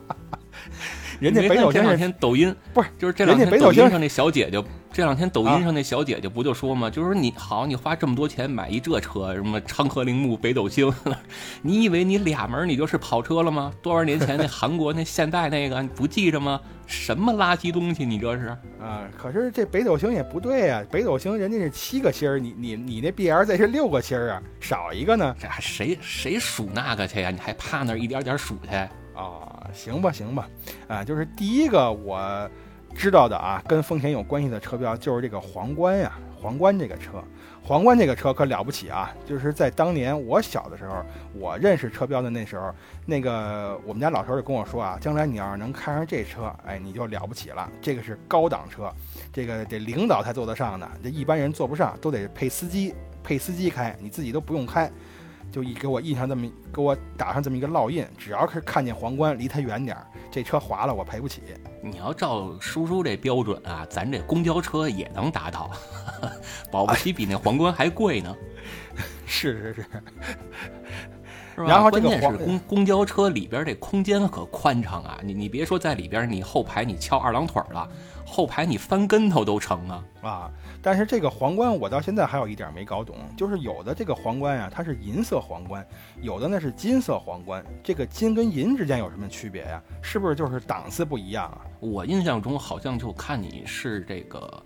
人家北斗星这两天抖音不是，就是这两天抖音上那小姐姐，这两天抖音上那小姐姐不就说吗？就是说你好，你花这么多钱买一这车，什么昌河铃木、北斗星，你以为你俩门你就是跑车了吗？多少年前那韩国那现代那个你不记着吗？什么垃圾东西？你这是啊？可是这北斗星也不对啊，北斗星人家是七个星儿，你你你那 B L Z 是六个星儿啊，少一个呢？这还谁谁数那个去呀？你还趴那一点点数去？啊，行吧，行吧，啊，就是第一个我知道的啊，跟丰田有关系的车标就是这个皇冠呀，皇冠这个车，皇冠这个车可了不起啊！就是在当年我小的时候，我认识车标的那时候，那个我们家老头就跟我说啊，将来你要是能开上这车，哎，你就了不起了，这个是高档车，这个得领导才坐得上的，这一般人坐不上，都得配司机，配司机开，你自己都不用开。就一给我印上这么给我打上这么一个烙印，只要是看见皇冠，离它远点儿，这车划了我赔不起。你要照叔叔这标准啊，咱这公交车也能达到，保不齐比那皇冠还贵呢。是是是。然后关键是公公交车里边这空间可宽敞啊！你你别说在里边，你后排你翘二郎腿了，后排你翻跟头都成啊啊！但是这个皇冠我到现在还有一点没搞懂，就是有的这个皇冠呀，它是银色皇冠，有的呢是金色皇冠。这个金跟银之间有什么区别呀？是不是就是档次不一样啊？我印象中好像就看你是这个，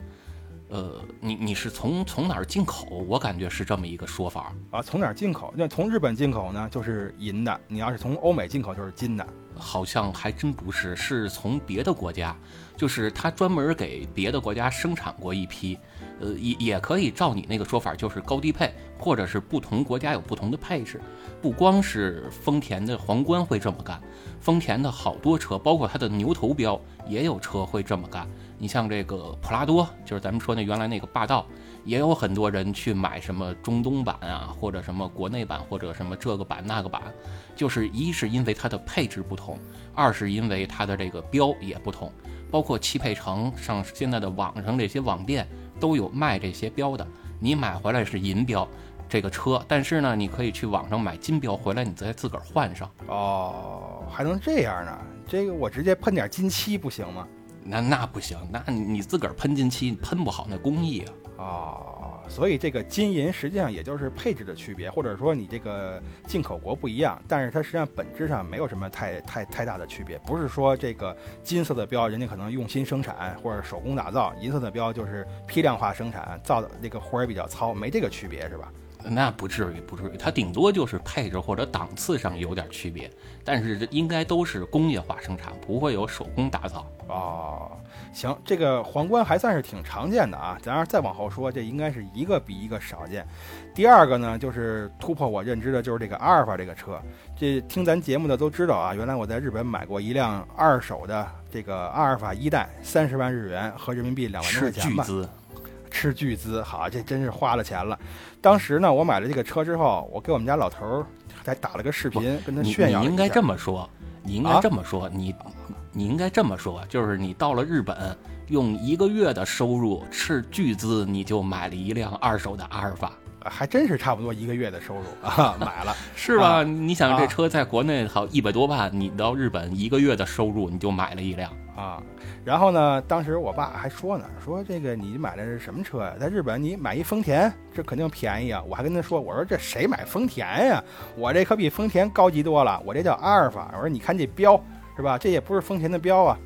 呃，你你是从从哪儿进口？我感觉是这么一个说法啊。从哪儿进口？那从日本进口呢，就是银的；你要是从欧美进口，就是金的。好像还真不是，是从别的国家，就是他专门给别的国家生产过一批。呃，也也可以照你那个说法，就是高低配，或者是不同国家有不同的配置。不光是丰田的皇冠会这么干，丰田的好多车，包括它的牛头标，也有车会这么干。你像这个普拉多，就是咱们说那原来那个霸道，也有很多人去买什么中东版啊，或者什么国内版，或者什么这个版那个版，就是一是因为它的配置不同，二是因为它的这个标也不同。包括汽配城上现在的网上这些网店。都有卖这些标的，你买回来是银标，这个车，但是呢，你可以去网上买金标回来，你再自个儿换上。哦，还能这样呢？这个我直接喷点金漆不行吗？那那不行，那你自个儿喷金漆，你喷不好那工艺啊。哦。所以这个金银实际上也就是配置的区别，或者说你这个进口国不一样，但是它实际上本质上没有什么太太太大的区别。不是说这个金色的标人家可能用心生产或者手工打造，银色的标就是批量化生产，造的那个活儿比较糙，没这个区别是吧？那不至于，不至于，它顶多就是配置或者档次上有点区别，但是应该都是工业化生产，不会有手工打造。哦，行，这个皇冠还算是挺常见的啊。咱要再往后说，这应该是一个比一个少见。第二个呢，就是突破我认知的，就是这个阿尔法这个车。这听咱节目的都知道啊，原来我在日本买过一辆二手的这个阿尔法一代，三十万日元和人民币两万多块钱吧。斥巨资，好，这真是花了钱了。当时呢，我买了这个车之后，我给我们家老头儿还打了个视频，跟他炫耀。你应该这么说，你应该这么说，你你应该这么说，就是你到了日本，用一个月的收入斥巨资，你就买了一辆二手的阿尔法。还真是差不多一个月的收入啊，买了是吧？啊你想这车在国内好一百多万，你到日本一个月的收入你就买了一辆，啊。然后呢，当时我爸还说呢，说这个你买的是什么车呀？在日本你买一丰田，这肯定便宜啊。我还跟他说，我说这谁买丰田呀？我这可比丰田高级多了，我这叫阿尔法。我说你看这标是吧？这也不是丰田的标啊。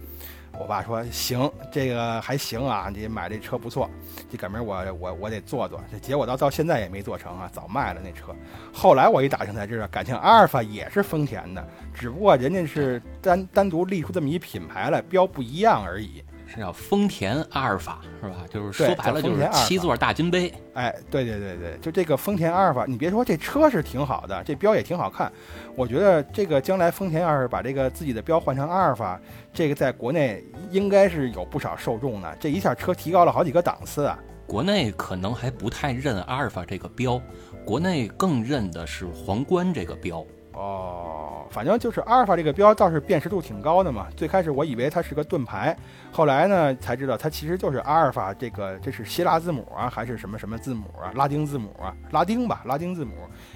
我爸说行，这个还行啊，你买这车不错，这赶明儿我我我得坐坐。这结果到到现在也没做成啊，早卖了那车。后来我一打听才知道，感情阿尔法也是丰田的，只不过人家是单单独立出这么一品牌来，标不一样而已。是叫丰田阿尔法是吧？就是说白了就是七座大金杯。哎，对对对对，就这个丰田阿尔法，你别说这车是挺好的，这标也挺好看。我觉得这个将来丰田要是把这个自己的标换成阿尔法，这个在国内应该是有不少受众的。这一下车提高了好几个档次啊！国内可能还不太认阿尔法这个标，国内更认的是皇冠这个标。哦，反正就是阿尔法这个标倒是辨识度挺高的嘛。最开始我以为它是个盾牌，后来呢才知道它其实就是阿尔法这个这是希腊字母啊，还是什么什么字母啊，拉丁字母啊，拉丁吧，拉丁字母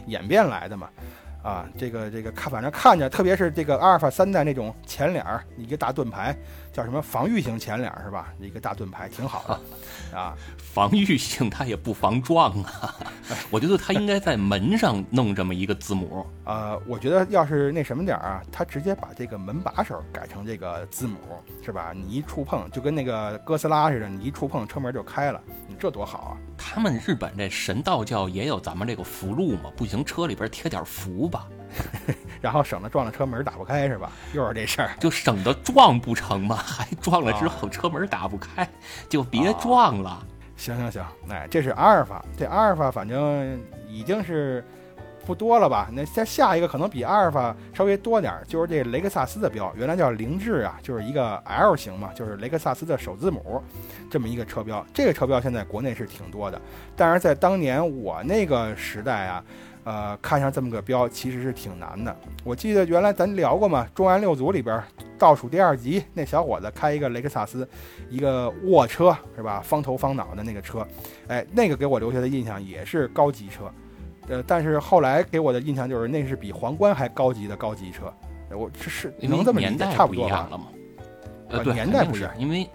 演变来的嘛。啊，这个这个看，反正看着，特别是这个阿尔法三代那种前脸儿，一个大盾牌，叫什么防御型前脸儿是吧？一个大盾牌挺好的，啊，防御性它也不防撞啊，我觉得它应该在门上弄这么一个字母。呃，我觉得要是那什么点儿啊，它直接把这个门把手改成这个字母，是吧？你一触碰就跟那个哥斯拉似的，你一触碰车门就开了，你这多好啊！他们日本这神道教也有咱们这个符箓嘛？不行，车里边贴点符吧，然后省得撞了车门打不开是吧？又是这事儿。就省得撞不成嘛。还撞了之后车门打不开，就别撞了。行行行，哎，这是阿尔法，这阿尔法反正已经是不多了吧？那再下一个可能比阿尔法稍微多点儿，就是这雷克萨斯的标，原来叫凌志啊，就是一个 L 型嘛，就是雷克萨斯的首字母，这么一个车标。这个车标现在国内是挺多的，但是在当年我那个时代啊，呃，看上这么个标其实是挺难的。我记得原来咱聊过嘛，《重案六组》里边倒数第二集，那小伙子开一个雷克萨斯，一个卧车是吧？方头方脑的那个车，哎，那个给我留下的印象也是高级车。呃，但是后来给我的印象就是那是比皇冠还高级的高级车。呃我这是能这么理解年代差不多吧？样了吗。呃，年代不是因为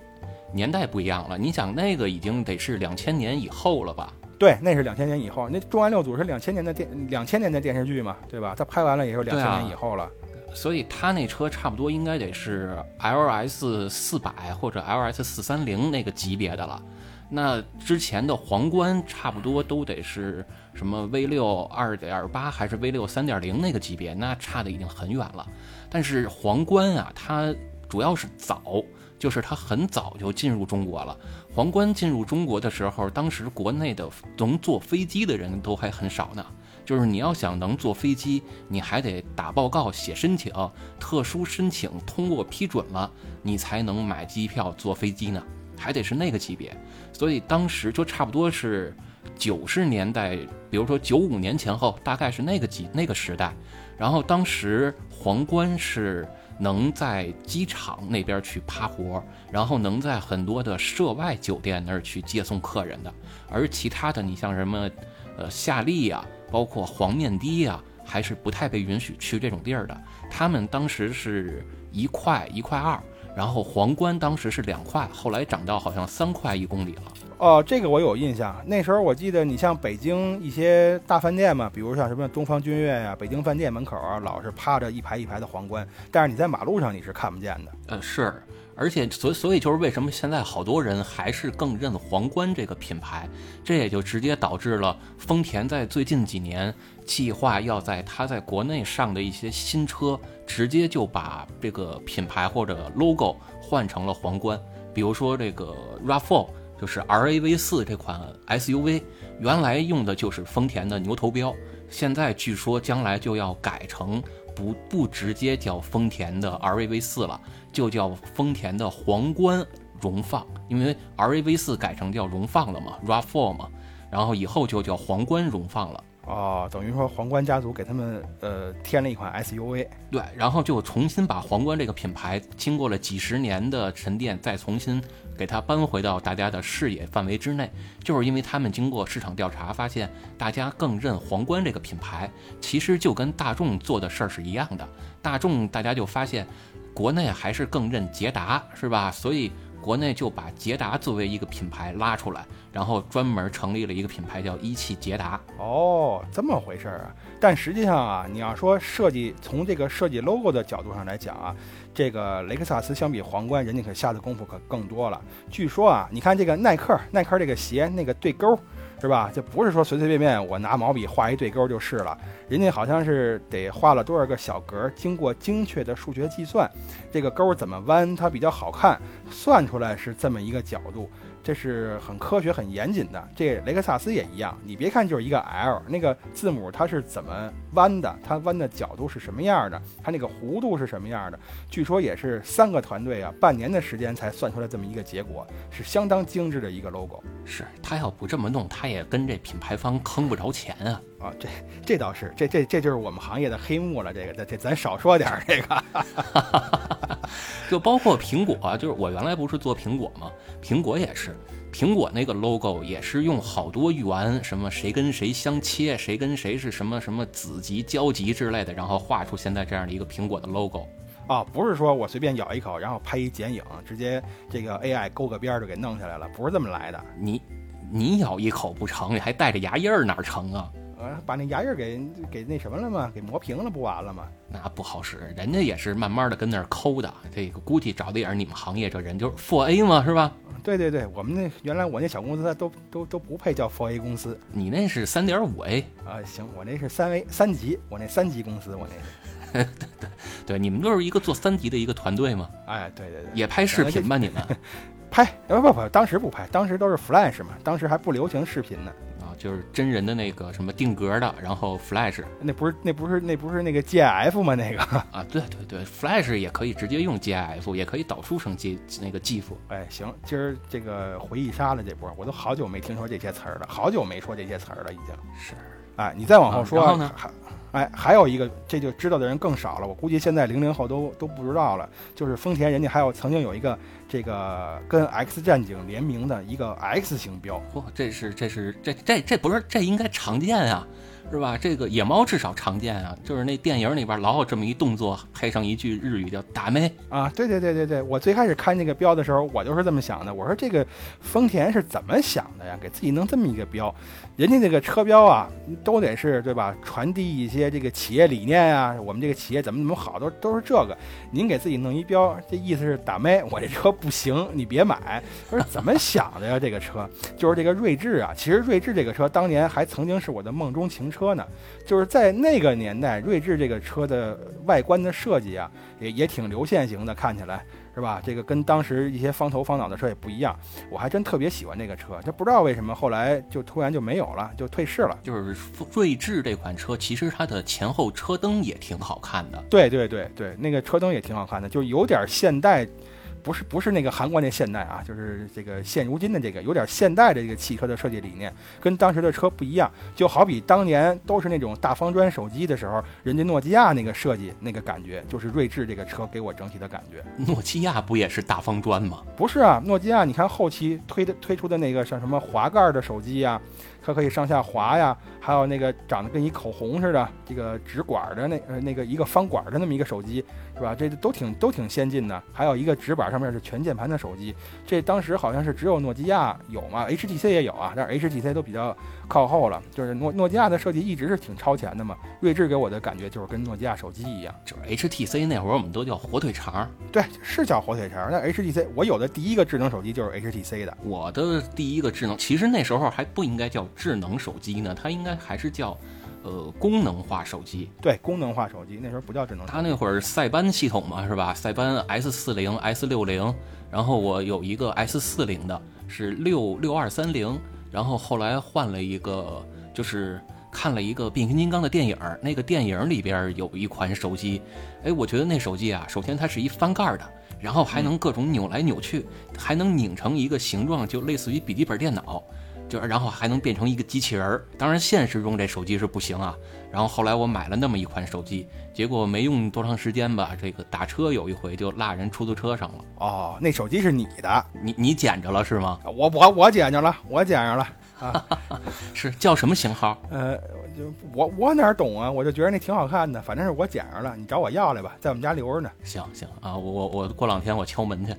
年代不一样了。你想那个已经得是两千年以后了吧？对，那是两千年以后。那《重案六组》是两千年的电两千年的电视剧嘛，对吧？他拍完了也是两千年以后了。所以他那车差不多应该得是 LS 四百或者 LS 四三零那个级别的了。那之前的皇冠差不多都得是什么 V 六二点八还是 V 六三点零那个级别，那差的已经很远了。但是皇冠啊，它主要是早，就是它很早就进入中国了。皇冠进入中国的时候，当时国内的能坐飞机的人都还很少呢。就是你要想能坐飞机，你还得打报告、写申请，特殊申请通过批准了，你才能买机票坐飞机呢，还得是那个级别。所以当时就差不多是九十年代，比如说九五年前后，大概是那个级那个时代。然后当时皇冠是能在机场那边去趴活，然后能在很多的涉外酒店那儿去接送客人的，而其他的你像什么，呃夏利呀、包括黄面的呀、还是不太被允许去这种地儿的。他们当时是一块一块二，然后皇冠当时是两块，后来涨到好像三块一公里了。哦，这个我有印象。那时候我记得，你像北京一些大饭店嘛，比如像什么东方君悦呀、北京饭店门口啊，老是趴着一排一排的皇冠，但是你在马路上你是看不见的。呃，是，而且所所以就是为什么现在好多人还是更认皇冠这个品牌，这也就直接导致了丰田在最近几年计划要在它在国内上的一些新车，直接就把这个品牌或者 logo 换成了皇冠，比如说这个 RAV4。就是 RAV 四这款 SUV，原来用的就是丰田的牛头标，现在据说将来就要改成不不直接叫丰田的 RAV 四了，就叫丰田的皇冠荣放，因为 RAV 四改成叫荣放了嘛，RAV4 嘛，然后以后就叫皇冠荣放了。哦，等于说皇冠家族给他们呃添了一款 SUV，对，然后就重新把皇冠这个品牌经过了几十年的沉淀，再重新给它搬回到大家的视野范围之内，就是因为他们经过市场调查发现，大家更认皇冠这个品牌，其实就跟大众做的事儿是一样的。大众大家就发现，国内还是更认捷达，是吧？所以国内就把捷达作为一个品牌拉出来，然后专门成立了一个品牌叫一汽捷达。哦，这么回事儿啊！但实际上啊，你要说设计从这个设计 logo 的角度上来讲啊，这个雷克萨斯相比皇冠，人家可下的功夫可更多了。据说啊，你看这个耐克，耐克这个鞋那个对勾，是吧？这不是说随随便便我拿毛笔画一对勾就是了，人家好像是得画了多少个小格，经过精确的数学计算，这个勾怎么弯它比较好看，算出来是这么一个角度。这是很科学、很严谨的。这雷克萨斯也一样，你别看就是一个 L，那个字母它是怎么弯的，它弯的角度是什么样的，它那个弧度是什么样的，据说也是三个团队啊，半年的时间才算出来这么一个结果，是相当精致的一个 logo。是他要不这么弄，他也跟这品牌方坑不着钱啊。啊，这这倒是，这这这就是我们行业的黑幕了。这个，这这咱少说点儿这个。就包括苹果，就是我原来不是做苹果吗？苹果也是，苹果那个 logo 也是用好多圆，什么谁跟谁相切，谁跟谁是什么什么子集、交集之类的，然后画出现在这样的一个苹果的 logo。啊，不是说我随便咬一口，然后拍一剪影，直接这个 AI 勾个边儿就给弄下来了，不是这么来的。你你咬一口不成，你还带着牙印儿哪成啊？呃，把那牙印给给那什么了吗？给磨平了不完了吗？那不好使，人家也是慢慢的跟那儿抠的。这个估计找的也是你们行业这人，就是 Four A 嘛，是吧？对对对，我们那原来我那小公司都都都不配叫 Four A 公司。你那是三点五 A 啊？行，我那是三 A 三级，我那三级公司，我那是。对 对，你们都是一个做三级的一个团队吗？哎，对对对，也拍视频吧？你们 拍？不不不，当时不拍，当时都是 Flash 嘛，当时还不流行视频呢。就是真人的那个什么定格的，然后 Flash，那不是那不是那不是那个 GIF 吗？那个啊，对对对，Flash 也可以直接用 GIF，也可以导出成 G 那个 GIF。哎，行，今儿这个回忆杀了这波，我都好久没听说这些词儿了，好久没说这些词儿了，已经是。哎，你再往后说呢？还哎，还有一个，这就知道的人更少了。我估计现在零零后都都不知道了。就是丰田，人家还有曾经有一个这个跟 X 战警联名的一个 X 型标。嚯，这是这是这这这不是这应该常见啊。是吧？这个野猫至少常见啊，就是那电影里边老有这么一动作，配上一句日语叫“打妹”啊。对对对对对，我最开始看那个标的时候，我就是这么想的。我说这个丰田是怎么想的呀？给自己弄这么一个标，人家这个车标啊，都得是对吧？传递一些这个企业理念啊，我们这个企业怎么怎么好，都都是这个。您给自己弄一标，这意思是打妹，我这车不行，你别买。我说怎么想的呀？这个车就是这个锐志啊。其实锐志这个车当年还曾经是我的梦中情车。车呢，就是在那个年代，锐志这个车的外观的设计啊，也也挺流线型的，看起来是吧？这个跟当时一些方头方脑的车也不一样，我还真特别喜欢这个车。就不知道为什么后来就突然就没有了，就退市了。就是锐志这款车，其实它的前后车灯也挺好看的。对对对对，那个车灯也挺好看的，就有点现代。不是不是那个韩国那现代啊，就是这个现如今的这个有点现代的这个汽车的设计理念，跟当时的车不一样。就好比当年都是那种大方砖手机的时候，人家诺基亚那个设计那个感觉，就是锐志这个车给我整体的感觉。诺基亚不也是大方砖吗？不是啊，诺基亚你看后期推的推出的那个像什么滑盖的手机呀，它可以上下滑呀，还有那个长得跟一口红似的这个直管的那呃那个一个方管的那么一个手机。是吧？这都挺都挺先进的，还有一个直板上面是全键盘的手机，这当时好像是只有诺基亚有嘛，HTC 也有啊，但是 HTC 都比较靠后了。就是诺诺基亚的设计一直是挺超前的嘛。睿智给我的感觉就是跟诺基亚手机一样，就是 HTC 那会儿我们都叫火腿肠，对，是叫火腿肠。那 HTC 我有的第一个智能手机就是 HTC 的，我的第一个智能其实那时候还不应该叫智能手机呢，它应该还是叫。呃，功能化手机，对，功能化手机那时候不叫智能。它那会儿塞班系统嘛，是吧？塞班 S 四零、S 六零，然后我有一个 S 四零的，是六六二三零，然后后来换了一个，就是看了一个变形金刚的电影，那个电影里边有一款手机，哎，我觉得那手机啊，首先它是一翻盖的，然后还能各种扭来扭去，还能拧成一个形状，就类似于笔记本电脑。就是然后还能变成一个机器人儿。当然现实中这手机是不行啊。然后后来我买了那么一款手机，结果没用多长时间吧，这个打车有一回就落人出租车上了。哦，那手机是你的，你你捡着了是吗？我我我捡着了，我捡着了 啊。是叫什么型号？呃，就我我哪懂啊？我就觉得那挺好看的，反正是我捡着了，你找我要来吧，在我们家留着呢。行行啊，我我我过两天我敲门去。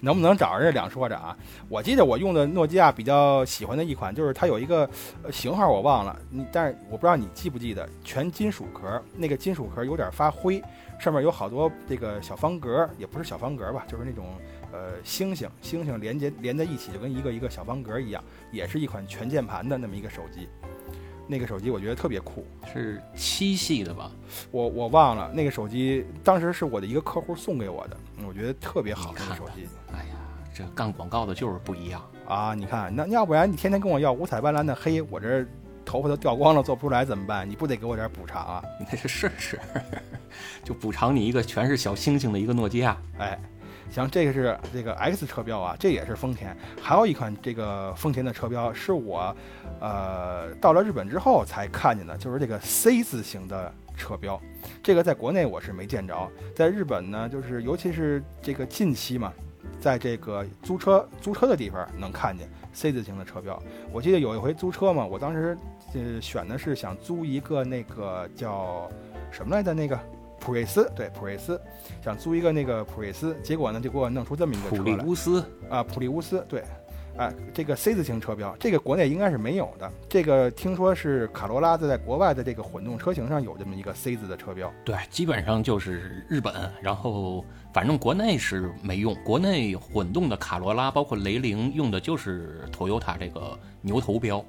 能不能找着这两说着啊？我记得我用的诺基亚比较喜欢的一款，就是它有一个型号我忘了，你但是我不知道你记不记得，全金属壳，那个金属壳有点发灰，上面有好多这个小方格，也不是小方格吧，就是那种呃星星星星连接连在一起，就跟一个一个小方格一样，也是一款全键盘的那么一个手机。那个手机我觉得特别酷，是七系的吧？我我忘了那个手机，当时是我的一个客户送给我的，我觉得特别好。那个手机，哎呀，这干广告的就是不一样啊！你看，那要不然你天天跟我要五彩斑斓的黑，我这头发都掉光了，做不出来怎么办？你不得给我点补偿啊？你 那是试试，就补偿你一个全是小星星的一个诺基亚，哎。像这个是这个 X 车标啊，这也是丰田。还有一款这个丰田的车标是我，呃，到了日本之后才看见的，就是这个 C 字形的车标。这个在国内我是没见着，在日本呢，就是尤其是这个近期嘛，在这个租车租车的地方能看见 C 字形的车标。我记得有一回租车嘛，我当时呃选的是想租一个那个叫什么来的那个。普锐斯对普锐斯，想租一个那个普锐斯，结果呢就给我弄出这么一个普利乌斯啊，普利乌斯对，啊，这个 C 字形车标，这个国内应该是没有的。这个听说是卡罗拉在在国外的这个混动车型上有这么一个 C 字的车标。对，基本上就是日本，然后反正国内是没用。国内混动的卡罗拉包括雷凌用的就是 Toyota 这个牛头标。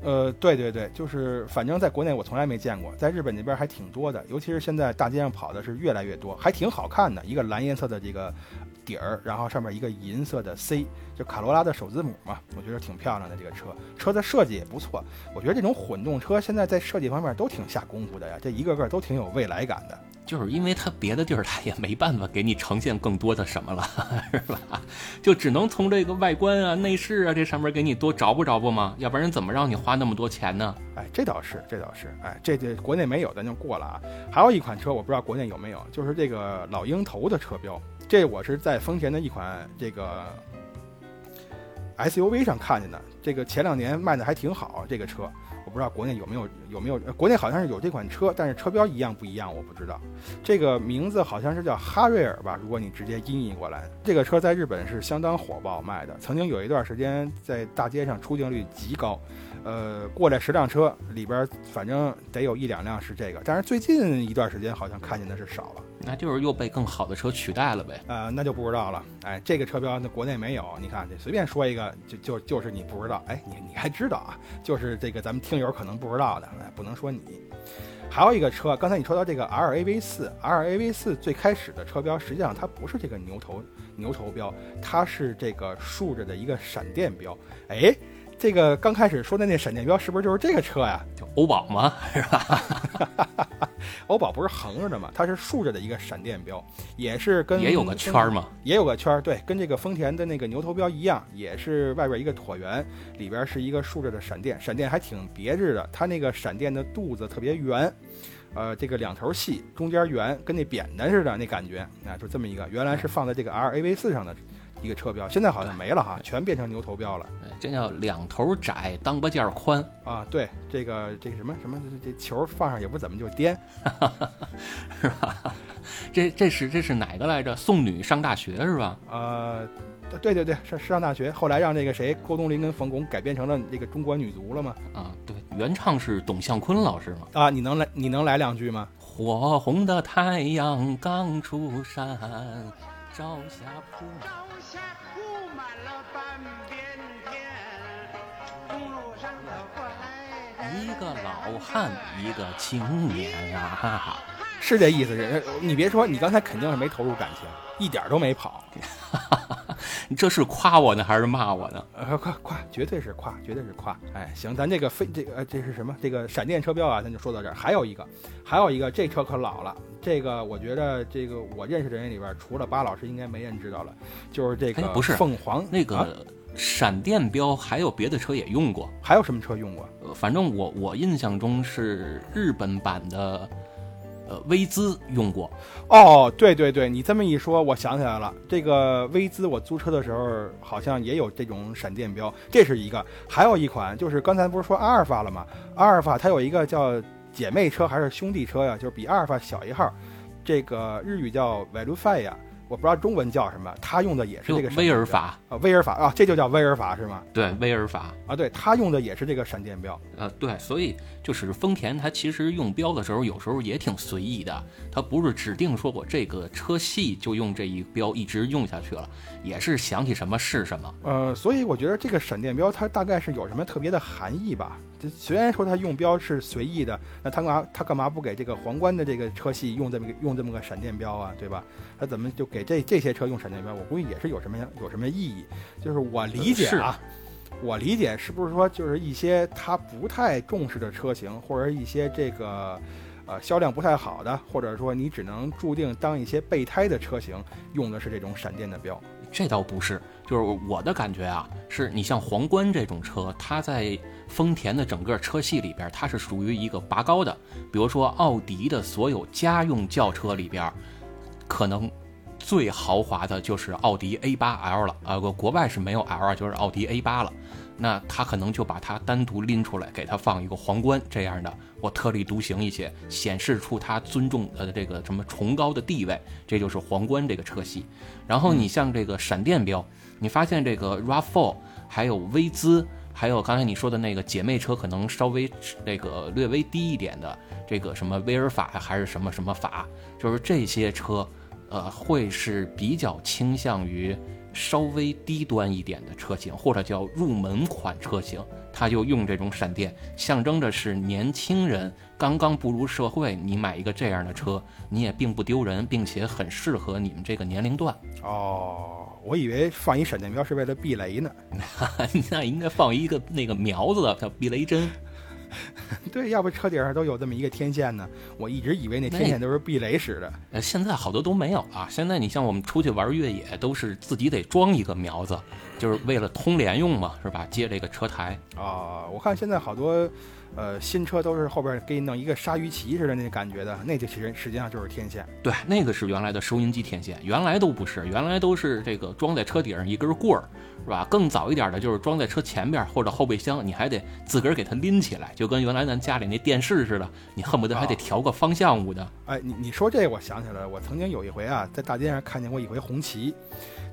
呃，对对对，就是反正在国内我从来没见过，在日本那边还挺多的，尤其是现在大街上跑的是越来越多，还挺好看的。一个蓝颜色的这个底儿，然后上面一个银色的 C，就卡罗拉的首字母嘛，我觉得挺漂亮的。这个车车的设计也不错，我觉得这种混动车现在在设计方面都挺下功夫的呀，这一个个都挺有未来感的。就是因为它别的地儿它也没办法给你呈现更多的什么了，是吧？就只能从这个外观啊、内饰啊这上面给你多找不找不嘛，要不然怎么让你花那么多钱呢？哎，这倒是，这倒是，哎，这这国内没有，咱就过了啊。还有一款车，我不知道国内有没有，就是这个老鹰头的车标，这我是在丰田的一款这个 SUV 上看见的，这个前两年卖的还挺好，这个车。我不知道国内有没有有没有，国内好像是有这款车，但是车标一样不一样，我不知道。这个名字好像是叫哈瑞尔吧？如果你直接音译过来，这个车在日本是相当火爆卖的，曾经有一段时间在大街上出镜率极高。呃，过来十辆车里边，反正得有一两辆是这个，但是最近一段时间好像看见的是少了，那就是又被更好的车取代了呗。呃，那就不知道了。哎，这个车标那国内没有，你看这随便说一个，就就就是你不知道。哎，你你还知道啊？就是这个咱们听友可能不知道的，哎，不能说你。还有一个车，刚才你说到这个 R A V 四，R A V 四最开始的车标实际上它不是这个牛头牛头标，它是这个竖着的一个闪电标。哎。这个刚开始说的那闪电标是不是就是这个车呀？就欧宝吗？是吧？欧宝不是横着的吗？它是竖着的一个闪电标，也是跟也有个圈儿吗？也有个圈儿，对，跟这个丰田的那个牛头标一样，也是外边一个椭圆，里边是一个竖着的闪电，闪电还挺别致的。它那个闪电的肚子特别圆，呃，这个两头细，中间圆，跟那扁担似的那感觉啊，就这么一个。原来是放在这个 R A V 四上的。一个车标，现在好像没了哈，全变成牛头标了。这叫两头窄，当把件宽啊。对，这个这个什么什么，这球放上也不怎么就颠，是吧？这这是这是哪个来着？送女上大学是吧？呃，对对对，上上大学。后来让那个谁，郭冬临跟冯巩改编成了这个中国女足了吗？啊，对，原唱是董向坤老师嘛？啊，你能来你能来两句吗？火红的太阳刚出山，朝霞铺满了半边天。一个老汉，一个青年啊！哈哈，是这意思。是，你别说，你刚才肯定是没投入感情，一点都没跑。你这是夸我呢，还是骂我呢？呃，夸夸，绝对是夸，绝对是夸。哎，行，咱这个飞，这个呃，这是什么？这个闪电车标啊，咱就说到这儿。还有一个，还有一个，这车可老了。这个我觉得，这个我认识的人里边，除了巴老师，应该没人知道了。就是这个，不是凤凰那个。闪电标还有别的车也用过，还有什么车用过？呃，反正我我印象中是日本版的，呃，威兹用过。哦，对对对，你这么一说，我想起来了，这个威兹我租车的时候好像也有这种闪电标，这是一个。还有一款就是刚才不是说阿尔法了吗？阿尔法它有一个叫姐妹车还是兄弟车呀？就是比阿尔法小一号，这个日语叫 valufia。我不知道中文叫什么，他用的也是这个威尔法啊，威尔法啊，这就叫威尔法是吗？对，威尔法啊，对他用的也是这个闪电标呃，对，所以就是丰田，它其实用标的时候有时候也挺随意的，它不是指定说我这个车系就用这一标一直用下去了，也是想起什么是什么。呃，所以我觉得这个闪电标它大概是有什么特别的含义吧。这虽然说它用标是随意的，那他干嘛他干嘛不给这个皇冠的这个车系用这么个用这么个闪电标啊，对吧？他怎么就给这这些车用闪电标？我估计也是有什么有什么意义。就是我理解啊，我理解是不是说就是一些他不太重视的车型，或者一些这个呃销量不太好的，或者说你只能注定当一些备胎的车型，用的是这种闪电的标？这倒不是，就是我的感觉啊，是你像皇冠这种车，它在。丰田的整个车系里边，它是属于一个拔高的。比如说奥迪的所有家用轿车里边，可能最豪华的就是奥迪 A8L 了。啊，国外是没有 L，就是奥迪 A8 了。那他可能就把它单独拎出来，给它放一个皇冠这样的，我特立独行一些，显示出他尊重的这个什么崇高的地位。这就是皇冠这个车系。然后你像这个闪电标，你发现这个 RAV4 还有威兹。还有刚才你说的那个姐妹车，可能稍微那个略微低一点的，这个什么威尔法还是什么什么法，就是这些车，呃，会是比较倾向于稍微低端一点的车型，或者叫入门款车型，它就用这种闪电，象征着是年轻人刚刚步入社会，你买一个这样的车，你也并不丢人，并且很适合你们这个年龄段。哦。我以为放一闪电标是为了避雷呢，那应该放一个那个苗子的叫避雷针。对，要不车顶上都有这么一个天线呢？我一直以为那天线都是避雷使的。呃，现在好多都没有了。现在你像我们出去玩越野，都是自己得装一个苗子，就是为了通联用嘛，是吧？接这个车台。啊，我看现在好多。呃，新车都是后边给你弄一个鲨鱼鳍似的那感觉的，那就其实实际上就是天线。对，那个是原来的收音机天线，原来都不是，原来都是这个装在车顶上一根棍儿，是吧？更早一点的就是装在车前边或者后备箱，你还得自个儿给它拎起来，就跟原来咱家里那电视似的，你恨不得还得调个方向物的。哎，你你说这个，我想起来了，我曾经有一回啊，在大街上看见过一回红旗，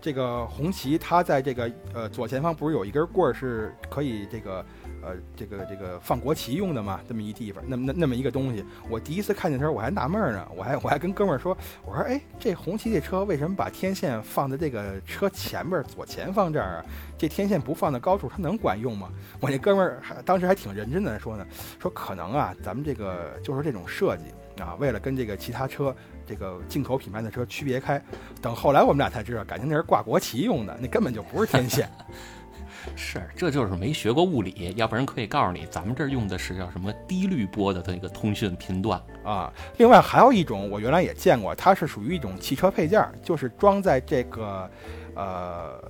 这个红旗它在这个呃左前方不是有一根棍儿是可以这个。呃，这个这个放国旗用的嘛，这么一地方，那么那那么一个东西，我第一次看见的时候，我还纳闷呢，我还我还跟哥们儿说，我说，哎，这红旗这车为什么把天线放在这个车前边左前方这儿啊？这天线不放在高处，它能管用吗？我那哥们儿还当时还挺认真的说呢，说可能啊，咱们这个就是这种设计啊，为了跟这个其他车这个进口品牌的车区别开。等后来我们俩才知道，感情那是挂国旗用的，那根本就不是天线。是，这就是没学过物理，要不然可以告诉你，咱们这儿用的是叫什么低滤波的那个通讯频段啊。另外还有一种，我原来也见过，它是属于一种汽车配件，就是装在这个呃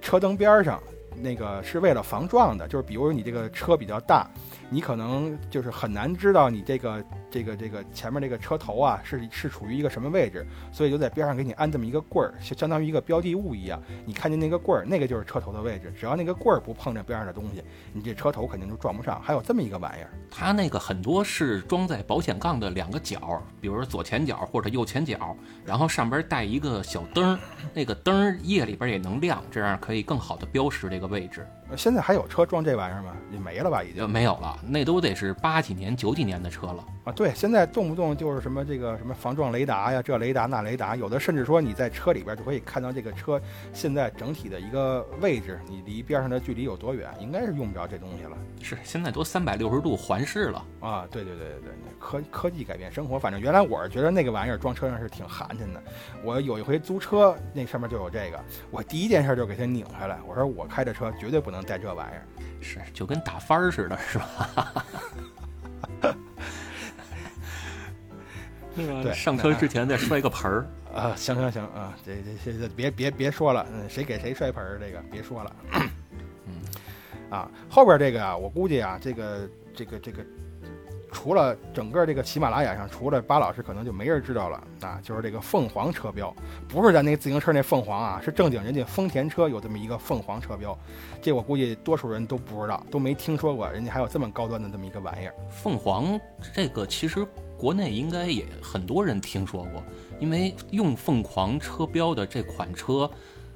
车灯边上，那个是为了防撞的，就是比如你这个车比较大。你可能就是很难知道你这个这个这个前面这个车头啊是是处于一个什么位置，所以就在边上给你安这么一个棍儿，就相当于一个标的物一样。你看见那个棍儿，那个就是车头的位置，只要那个棍儿不碰着边上的东西，你这车头肯定就撞不上。还有这么一个玩意儿，它那个很多是装在保险杠的两个角，比如说左前角或者右前角，然后上边带一个小灯儿，那个灯儿夜里边也能亮，这样可以更好的标识这个位置。现在还有车装这玩意儿吗？也没了吧，已经没有了。那都得是八几年、九几年的车了啊！对，现在动不动就是什么这个什么防撞雷达呀，这雷达那雷达，有的甚至说你在车里边就可以看到这个车现在整体的一个位置，你离边上的距离有多远，应该是用不着这东西了。是，现在都三百六十度环视了啊！对对对对对，科科技改变生活。反正原来我是觉得那个玩意儿装车上是挺寒碜的。我有一回租车，那上面就有这个，我第一件事就给它拧下来，我说我开着车绝对不能带这玩意儿。是，就跟打翻儿似的，是吧？对，上车之前再摔个盆儿 啊！行行行啊，这这这别别别说了，嗯，谁给谁摔盆儿？这个别说了。啊。后边这个啊，我估计啊，这个这个这个，除了整个这个喜马拉雅上，除了巴老师，可能就没人知道了啊。就是这个凤凰车标，不是咱那自行车那凤凰啊，是正经人家丰田车有这么一个凤凰车标。这我估计多数人都不知道，都没听说过，人家还有这么高端的这么一个玩意儿。凤凰这个其实国内应该也很多人听说过，因为用凤凰车标的这款车。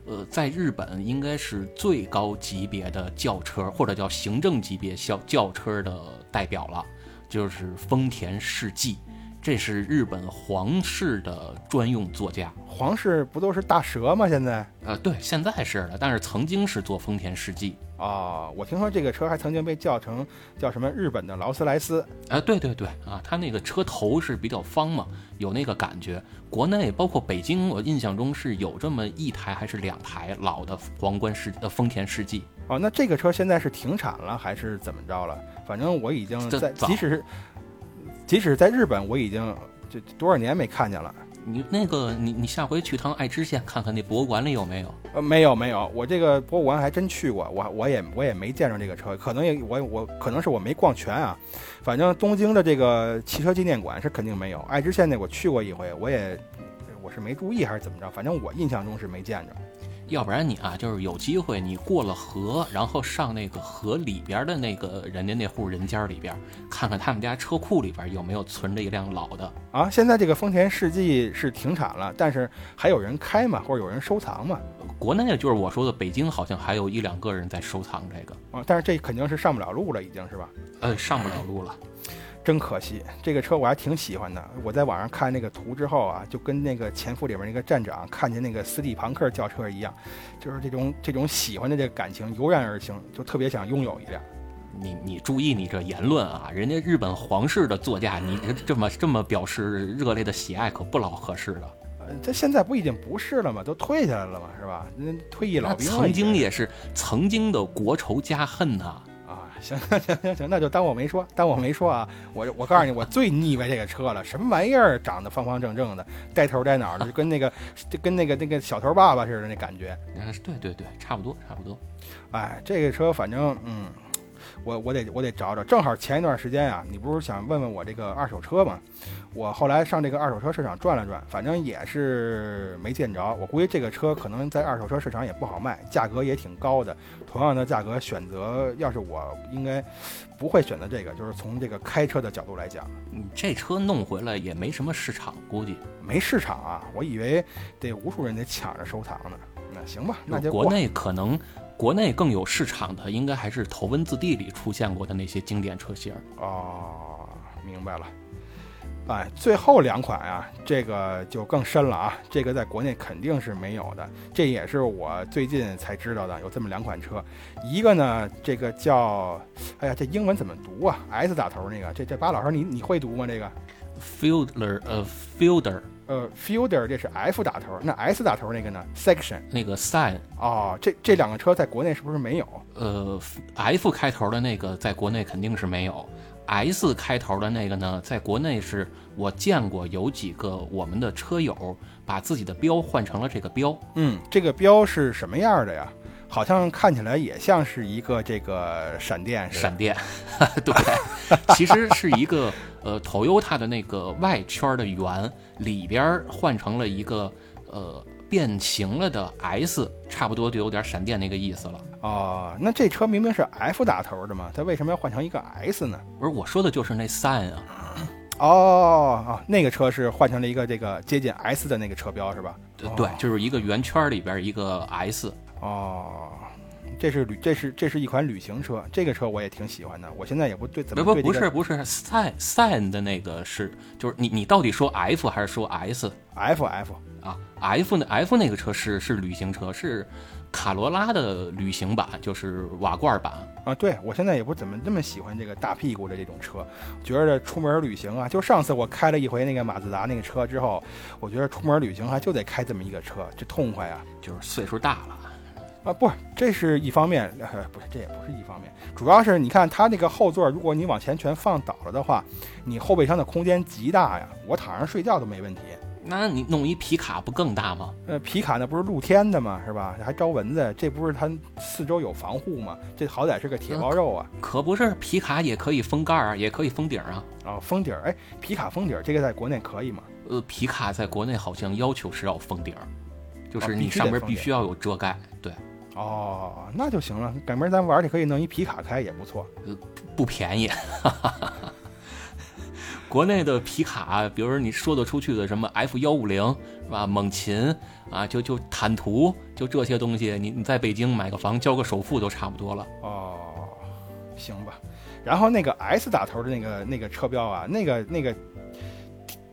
呃，在日本应该是最高级别的轿车，或者叫行政级别轿轿车的代表了，就是丰田世纪，这是日本皇室的专用座驾。皇室不都是大蛇吗？现在？呃，对，现在是的，但是曾经是做丰田世纪。啊，我听说这个车还曾经被叫成叫什么日本的劳斯莱斯。啊，对对对，啊，它那个车头是比较方嘛，有那个感觉。国内包括北京，我印象中是有这么一台还是两台老的皇冠世呃丰田世纪。哦，那这个车现在是停产了还是怎么着了？反正我已经在，即使是即使在日本，我已经就多少年没看见了。你那个，你你下回去趟爱知县看看那博物馆里有没有？呃，没有没有，我这个博物馆还真去过，我我也我也没见着这个车，可能也我我可能是我没逛全啊。反正东京的这个汽车纪念馆是肯定没有，爱知县那我去过一回，我也我是没注意还是怎么着，反正我印象中是没见着。要不然你啊，就是有机会你过了河，然后上那个河里边的那个人家那户人家里边，看看他们家车库里边有没有存着一辆老的啊。现在这个丰田世纪是停产了，但是还有人开嘛，或者有人收藏嘛？国内就是我说的北京，好像还有一两个人在收藏这个啊。但是这肯定是上不了路了，已经是吧？呃，上不了路了。真可惜，这个车我还挺喜欢的。我在网上看那个图之后啊，就跟那个《前夫》里边那个站长看见那个斯蒂庞克轿车一样，就是这种这种喜欢的这个感情油然而生，就特别想拥有一辆。你你注意你这言论啊，人家日本皇室的座驾，你这么这么表示热烈的喜爱，可不老合适的。呃，这现在不已经不是了吗？都退下来了吗？是吧？那退役老兵曾经也是曾经的国仇家恨呐。行 行行行，那就当我没说，当我没说啊！我我告诉你，我最腻歪这个车了，什么玩意儿，长得方方正正的，呆头呆脑的，就跟那个，就跟那个那个小头爸爸似的那感觉。对对对，差不多差不多。哎，这个车反正嗯。我我得我得找找，正好前一段时间啊，你不是想问问我这个二手车吗？我后来上这个二手车市场转了转，反正也是没见着。我估计这个车可能在二手车市场也不好卖，价格也挺高的。同样的价格选择，要是我应该不会选择这个，就是从这个开车的角度来讲，你这车弄回来也没什么市场，估计没市场啊。我以为得无数人得抢着收藏呢。那行吧，那就国内可能。国内更有市场的，应该还是《头文字 D》里出现过的那些经典车型哦，明白了。哎，最后两款啊，这个就更深了啊，这个在国内肯定是没有的，这也是我最近才知道的，有这么两款车。一个呢，这个叫，哎呀，这英文怎么读啊？S 打头那个，这这巴老师你你会读吗？这个？Fielder，呃，Fielder。呃，Fielder 这是 F 打头，那 S 打头那个呢？Section 那个 Sign 哦，这这两个车在国内是不是没有？呃，F 开头的那个在国内肯定是没有，S 开头的那个呢，在国内是我见过有几个我们的车友把自己的标换成了这个标。嗯，这个标是什么样的呀？好像看起来也像是一个这个闪电，闪电，对，其实是一个呃，Toyota 的那个外圈的圆里边换成了一个呃变形了的 S，差不多就有点闪电那个意思了。哦，那这车明明是 F 打头的嘛，它为什么要换成一个 S 呢？不是我说的就是那 Sign 啊。哦啊，那个车是换成了一个这个接近 S 的那个车标是吧？对，就是一个圆圈里边一个 S。哦，这是旅，这是这是一款旅行车，这个车我也挺喜欢的。我现在也不对怎么不不是不是 sign sign 的那个是，就是你你到底说 F 还是说 S？F F 啊，F 那 F 那个车是是旅行车，是卡罗拉的旅行版，就是瓦罐版啊。对我现在也不怎么那么喜欢这个大屁股的这种车，觉得出门旅行啊，就上次我开了一回那个马自达那个车之后，我觉得出门旅行还就得开这么一个车，这痛快啊，就是岁数大了。啊，不，这是一方面，呃，不是，这也不是一方面，主要是你看它那个后座，如果你往前全放倒了的话，你后备箱的空间极大呀，我躺上睡觉都没问题。那你弄一皮卡不更大吗？呃，皮卡那不是露天的吗？是吧？还招蚊子，这不是它四周有防护吗？这好歹是个铁包肉啊！可不是，皮卡也可以封盖儿，也可以封顶啊。啊，封顶儿，哎，皮卡封顶儿，这个在国内可以吗？呃，皮卡在国内好像要求是要封顶儿，就是你上面得封顶必须要有遮盖。对，哦，那就行了。改明儿咱玩儿去可以弄一皮卡开也不错。不便宜。国内的皮卡，比如说你说得出去的什么 F 幺五零是吧？猛禽啊，就就坦途，就这些东西，你你在北京买个房交个首付都差不多了。哦，行吧。然后那个 S 打头的那个那个车标啊，那个那个，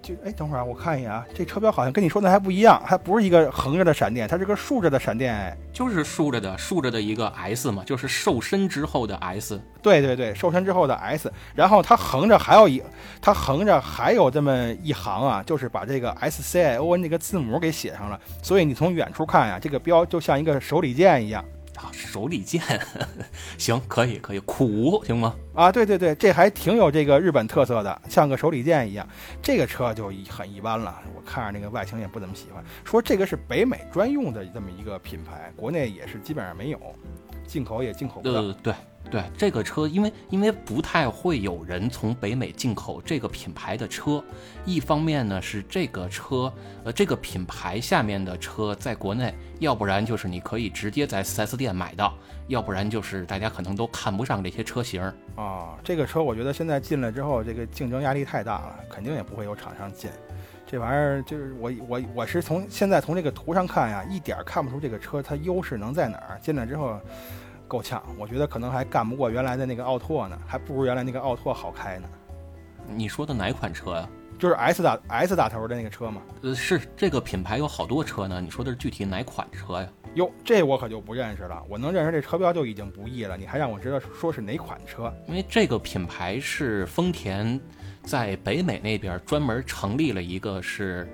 就哎，等会儿啊，我看一眼啊，这车标好像跟你说的还不一样，还不是一个横着的闪电，它是个竖着的闪电。哎，就是竖着的，竖着的一个 S 嘛，就是瘦身之后的 S。对对对，瘦身之后的 S，然后它横着还有一，它横着还有这么一行啊，就是把这个 S C I O N 这个字母给写上了，所以你从远处看呀、这个标就像一个手里剑一样。啊，手里剑，行，可以，可以，苦行吗？啊，对对对，这还挺有这个日本特色的，像个手里剑一样。这个车就一很一般了，我看着那个外形也不怎么喜欢。说这个是北美专用的这么一个品牌，国内也是基本上没有，进口也进口不到。对，对这个车因为因为不太会有人从北美进口这个品牌的车，一方面呢是这个车，呃，这个品牌下面的车在国内，要不然就是你可以直接在 4S 店买到，要不然就是大家可能都看不上这些车型。啊，这个车我觉得现在进来之后，这个竞争压力太大了，肯定也不会有厂商进。这玩意儿就是我我我是从现在从这个图上看呀，一点看不出这个车它优势能在哪儿。进来之后够呛，我觉得可能还干不过原来的那个奥拓呢，还不如原来那个奥拓好开呢。你说的哪款车呀、就是 S 打 S 打头的那个车嘛。呃，是这个品牌有好多车呢，你说的是具体哪款车呀？哟，这我可就不认识了。我能认识这车标就已经不易了，你还让我知道说是哪款车？因为这个品牌是丰田在北美那边专门成立了一个是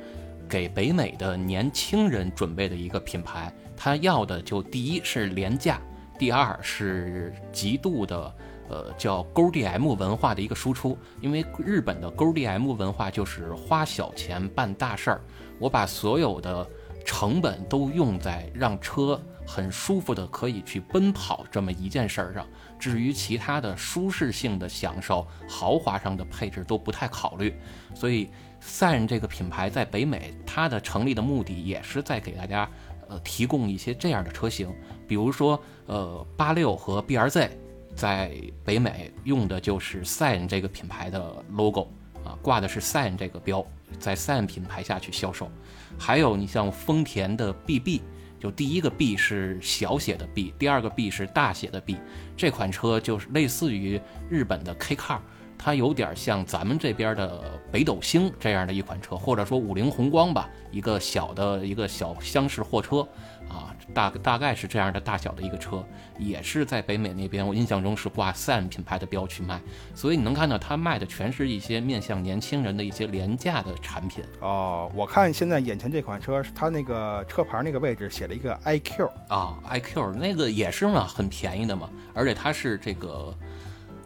给北美的年轻人准备的一个品牌，它要的就第一是廉价，第二是极度的。呃，叫勾 DM 文化的一个输出，因为日本的勾 DM 文化就是花小钱办大事儿，我把所有的成本都用在让车很舒服的可以去奔跑这么一件事儿上。至于其他的舒适性的享受、豪华上的配置都不太考虑。所以，San 这个品牌在北美，它的成立的目的也是在给大家呃提供一些这样的车型，比如说呃八六和 BRZ。在北美用的就是 San 这个品牌的 logo 啊，挂的是 San 这个标，在 San 品牌下去销售。还有你像丰田的 BB，就第一个 B 是小写的 B，第二个 B 是大写的 B，这款车就是类似于日本的 K Car，它有点像咱们这边的北斗星这样的一款车，或者说五菱宏光吧，一个小的一个小厢式货车。啊，大大概是这样的大小的一个车，也是在北美那边，我印象中是挂 Sam 品牌的标去卖，所以你能看到它卖的全是一些面向年轻人的一些廉价的产品。哦，我看现在眼前这款车，它那个车牌那个位置写了一个 IQ，啊，iQ 那个也是嘛，很便宜的嘛，而且它是这个，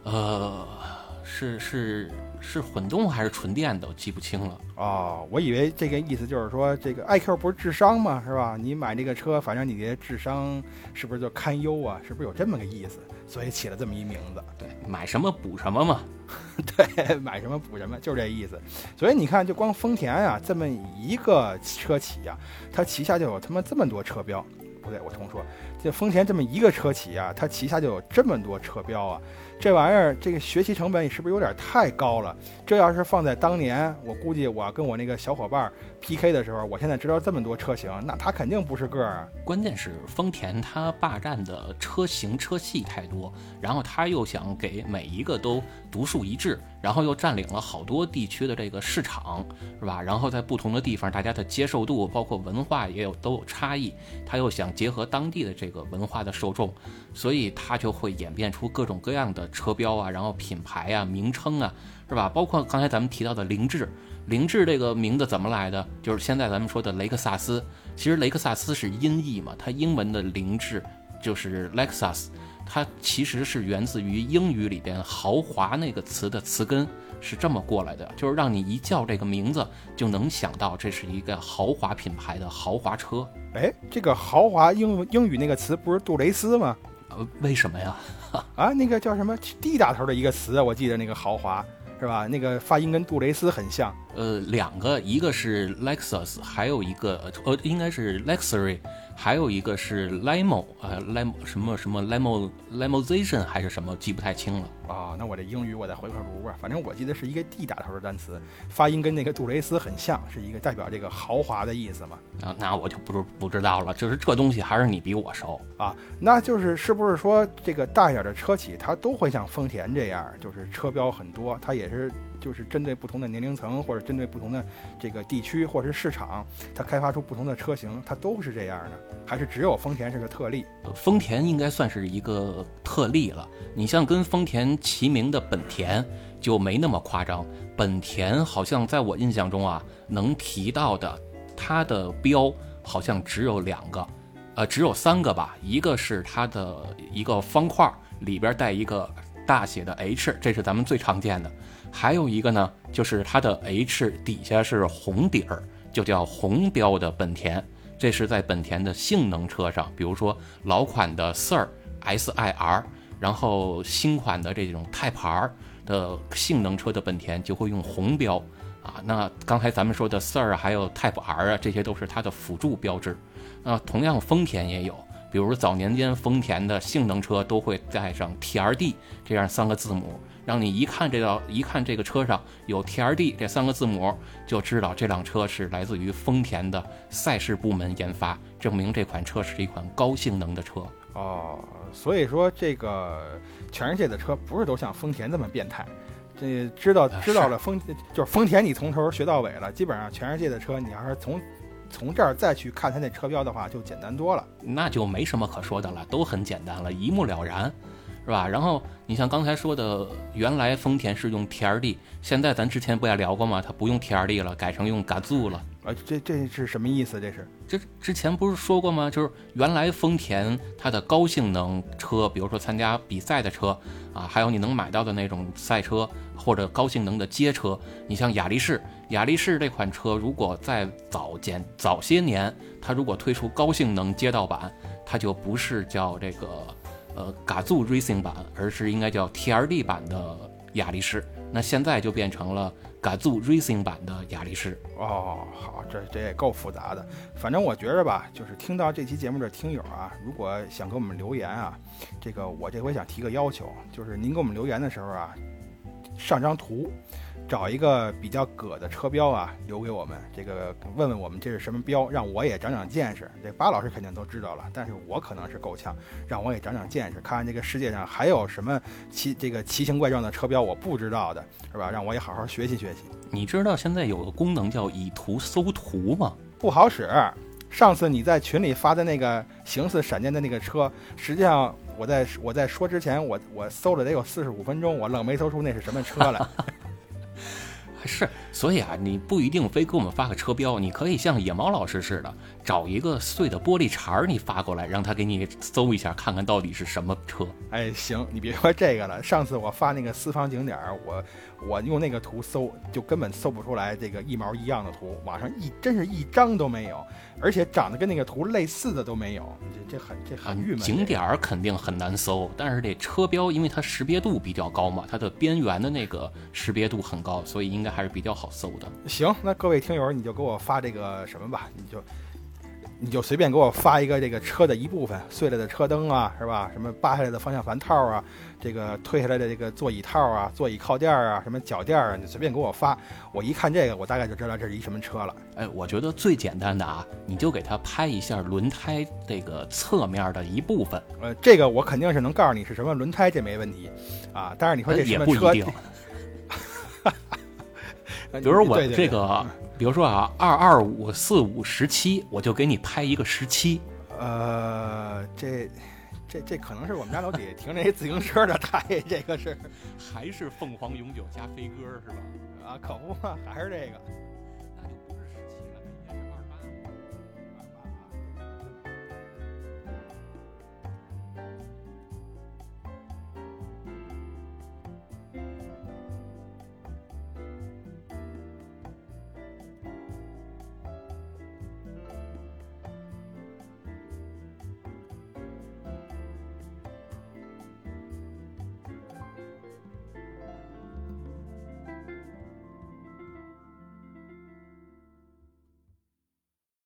呃，是是是混动还是纯电的，我记不清了。哦，我以为这个意思就是说，这个 IQ 不是智商吗？是吧？你买这个车，反正你的智商是不是就堪忧啊？是不是有这么个意思？所以起了这么一名字。对，买什么补什么嘛。对，买什么补什么，就是这意思。所以你看，就光丰田啊、这么一个车企呀、它旗下就有他妈这么多车标。不对，我重说，这丰田这么一个车企啊，它旗下就有这么多车标啊。这玩意儿，这个学习成本是不是有点太高了？这要是放在当年，我估计我跟我那个小伙伴 PK 的时候，我现在知道这么多车型，那他肯定不是个儿。关键是丰田它霸占的车型车系太多，然后他又想给每一个都独树一帜，然后又占领了好多地区的这个市场，是吧？然后在不同的地方，大家的接受度包括文化也有都有差异，他又想结合当地的这个文化的受众，所以它就会演变出各种各样的车标啊，然后品牌啊、名称啊，是吧？包括刚才咱们提到的凌志。凌志这个名字怎么来的？就是现在咱们说的雷克萨斯。其实雷克萨斯是音译嘛，它英文的凌志就是 Lexus，它其实是源自于英语里边“豪华”那个词的词根是这么过来的，就是让你一叫这个名字就能想到这是一个豪华品牌的豪华车。哎，这个豪华英英语那个词不是杜蕾斯吗？呃，为什么呀？啊，那个叫什么 D 打头的一个词，我记得那个豪华是吧？那个发音跟杜蕾斯很像。呃，两个，一个是 Lexus，还有一个呃，应该是 Luxury。还有一个是 limo，呃，limo 什么什么 limo limoization 还是什么，记不太清了。啊，那我这英语我再回个炉吧。反正我记得是一个 D 打头的单词，发音跟那个杜蕾斯很像，是一个代表这个豪华的意思嘛。啊，那我就不不知道了。就是这东西还是你比我熟啊。那就是是不是说这个大一点的车企它都会像丰田这样，就是车标很多，它也是。就是针对不同的年龄层，或者针对不同的这个地区或者是市场，它开发出不同的车型，它都是这样的，还是只有丰田是个特例？丰田应该算是一个特例了。你像跟丰田齐名的本田就没那么夸张。本田好像在我印象中啊，能提到的它的标好像只有两个，呃，只有三个吧。一个是它的一个方块里边带一个大写的 H，这是咱们最常见的。还有一个呢，就是它的 H 底下是红底儿，就叫红标的本田。这是在本田的性能车上，比如说老款的 Sir S I R，然后新款的这种泰牌儿的性能车的本田就会用红标啊。那刚才咱们说的 Sir 还有 Type R 啊，这些都是它的辅助标志。那同样丰田也有，比如早年间丰田的性能车都会带上 T R D 这样三个字母。让你一看这道，一看这个车上有 T R D 这三个字母，就知道这辆车是来自于丰田的赛事部门研发，证明这款车是一款高性能的车。哦，所以说这个全世界的车不是都像丰田这么变态。这知道知道了丰就是丰田，你从头学到尾了。基本上全世界的车，你要是从从这儿再去看它那车标的话，就简单多了。那就没什么可说的了，都很简单了，一目了然。是吧？然后你像刚才说的，原来丰田是用 T R D，现在咱之前不也聊过吗？它不用 T R D 了，改成用 Gazoo 了。啊，这这是什么意思？这是这之前不是说过吗？就是原来丰田它的高性能车，比如说参加比赛的车啊，还有你能买到的那种赛车或者高性能的街车，你像雅力士，雅力士这款车如果在早间早些年，它如果推出高性能街道版，它就不是叫这个。呃，嘎祖 Racing 版，而是应该叫 TRD 版的雅力士。那现在就变成了嘎祖 Racing 版的雅力士。哦，好，这这也够复杂的。反正我觉着吧，就是听到这期节目的听友啊，如果想给我们留言啊，这个我这回想提个要求，就是您给我们留言的时候啊，上张图。找一个比较葛的车标啊，留给我们。这个问问我们这是什么标，让我也长长见识。这巴老师肯定都知道了，但是我可能是够呛，让我也长长见识，看看这个世界上还有什么奇这个奇形怪状的车标我不知道的，是吧？让我也好好学习学习。你知道现在有个功能叫以图搜图吗？不好使。上次你在群里发的那个形似闪电的那个车，实际上我在我在说之前，我我搜了得有四十五分钟，我愣没搜出那是什么车来。是，所以啊，你不一定非给我们发个车标，你可以像野猫老师似的，找一个碎的玻璃碴儿，你发过来，让他给你搜一下，看看到底是什么车。哎，行，你别说这个了，上次我发那个私房景点，我我用那个图搜，就根本搜不出来这个一毛一样的图，网上一真是一张都没有。而且长得跟那个图类似的都没有，这这很这很郁闷。景点儿肯定很难搜，但是这车标，因为它识别度比较高嘛，它的边缘的那个识别度很高，所以应该还是比较好搜的。行，那各位听友，你就给我发这个什么吧，你就。你就随便给我发一个这个车的一部分碎了的车灯啊，是吧？什么扒下来的方向盘套啊，这个推下来的这个座椅套啊，座椅靠垫啊，什么脚垫啊，你随便给我发。我一看这个，我大概就知道这是一什么车了。哎，我觉得最简单的啊，你就给他拍一下轮胎这个侧面的一部分。呃，这个我肯定是能告诉你是什么轮胎，这没问题啊。但是你说这什么车？也不一定。比如我这个。比如说啊，二二五四五十七，我就给你拍一个十七。呃，这这这可能是我们家楼底下停着一自行车的胎，这个是还是凤凰永久加飞鸽是吧？啊，可不嘛，还是这个。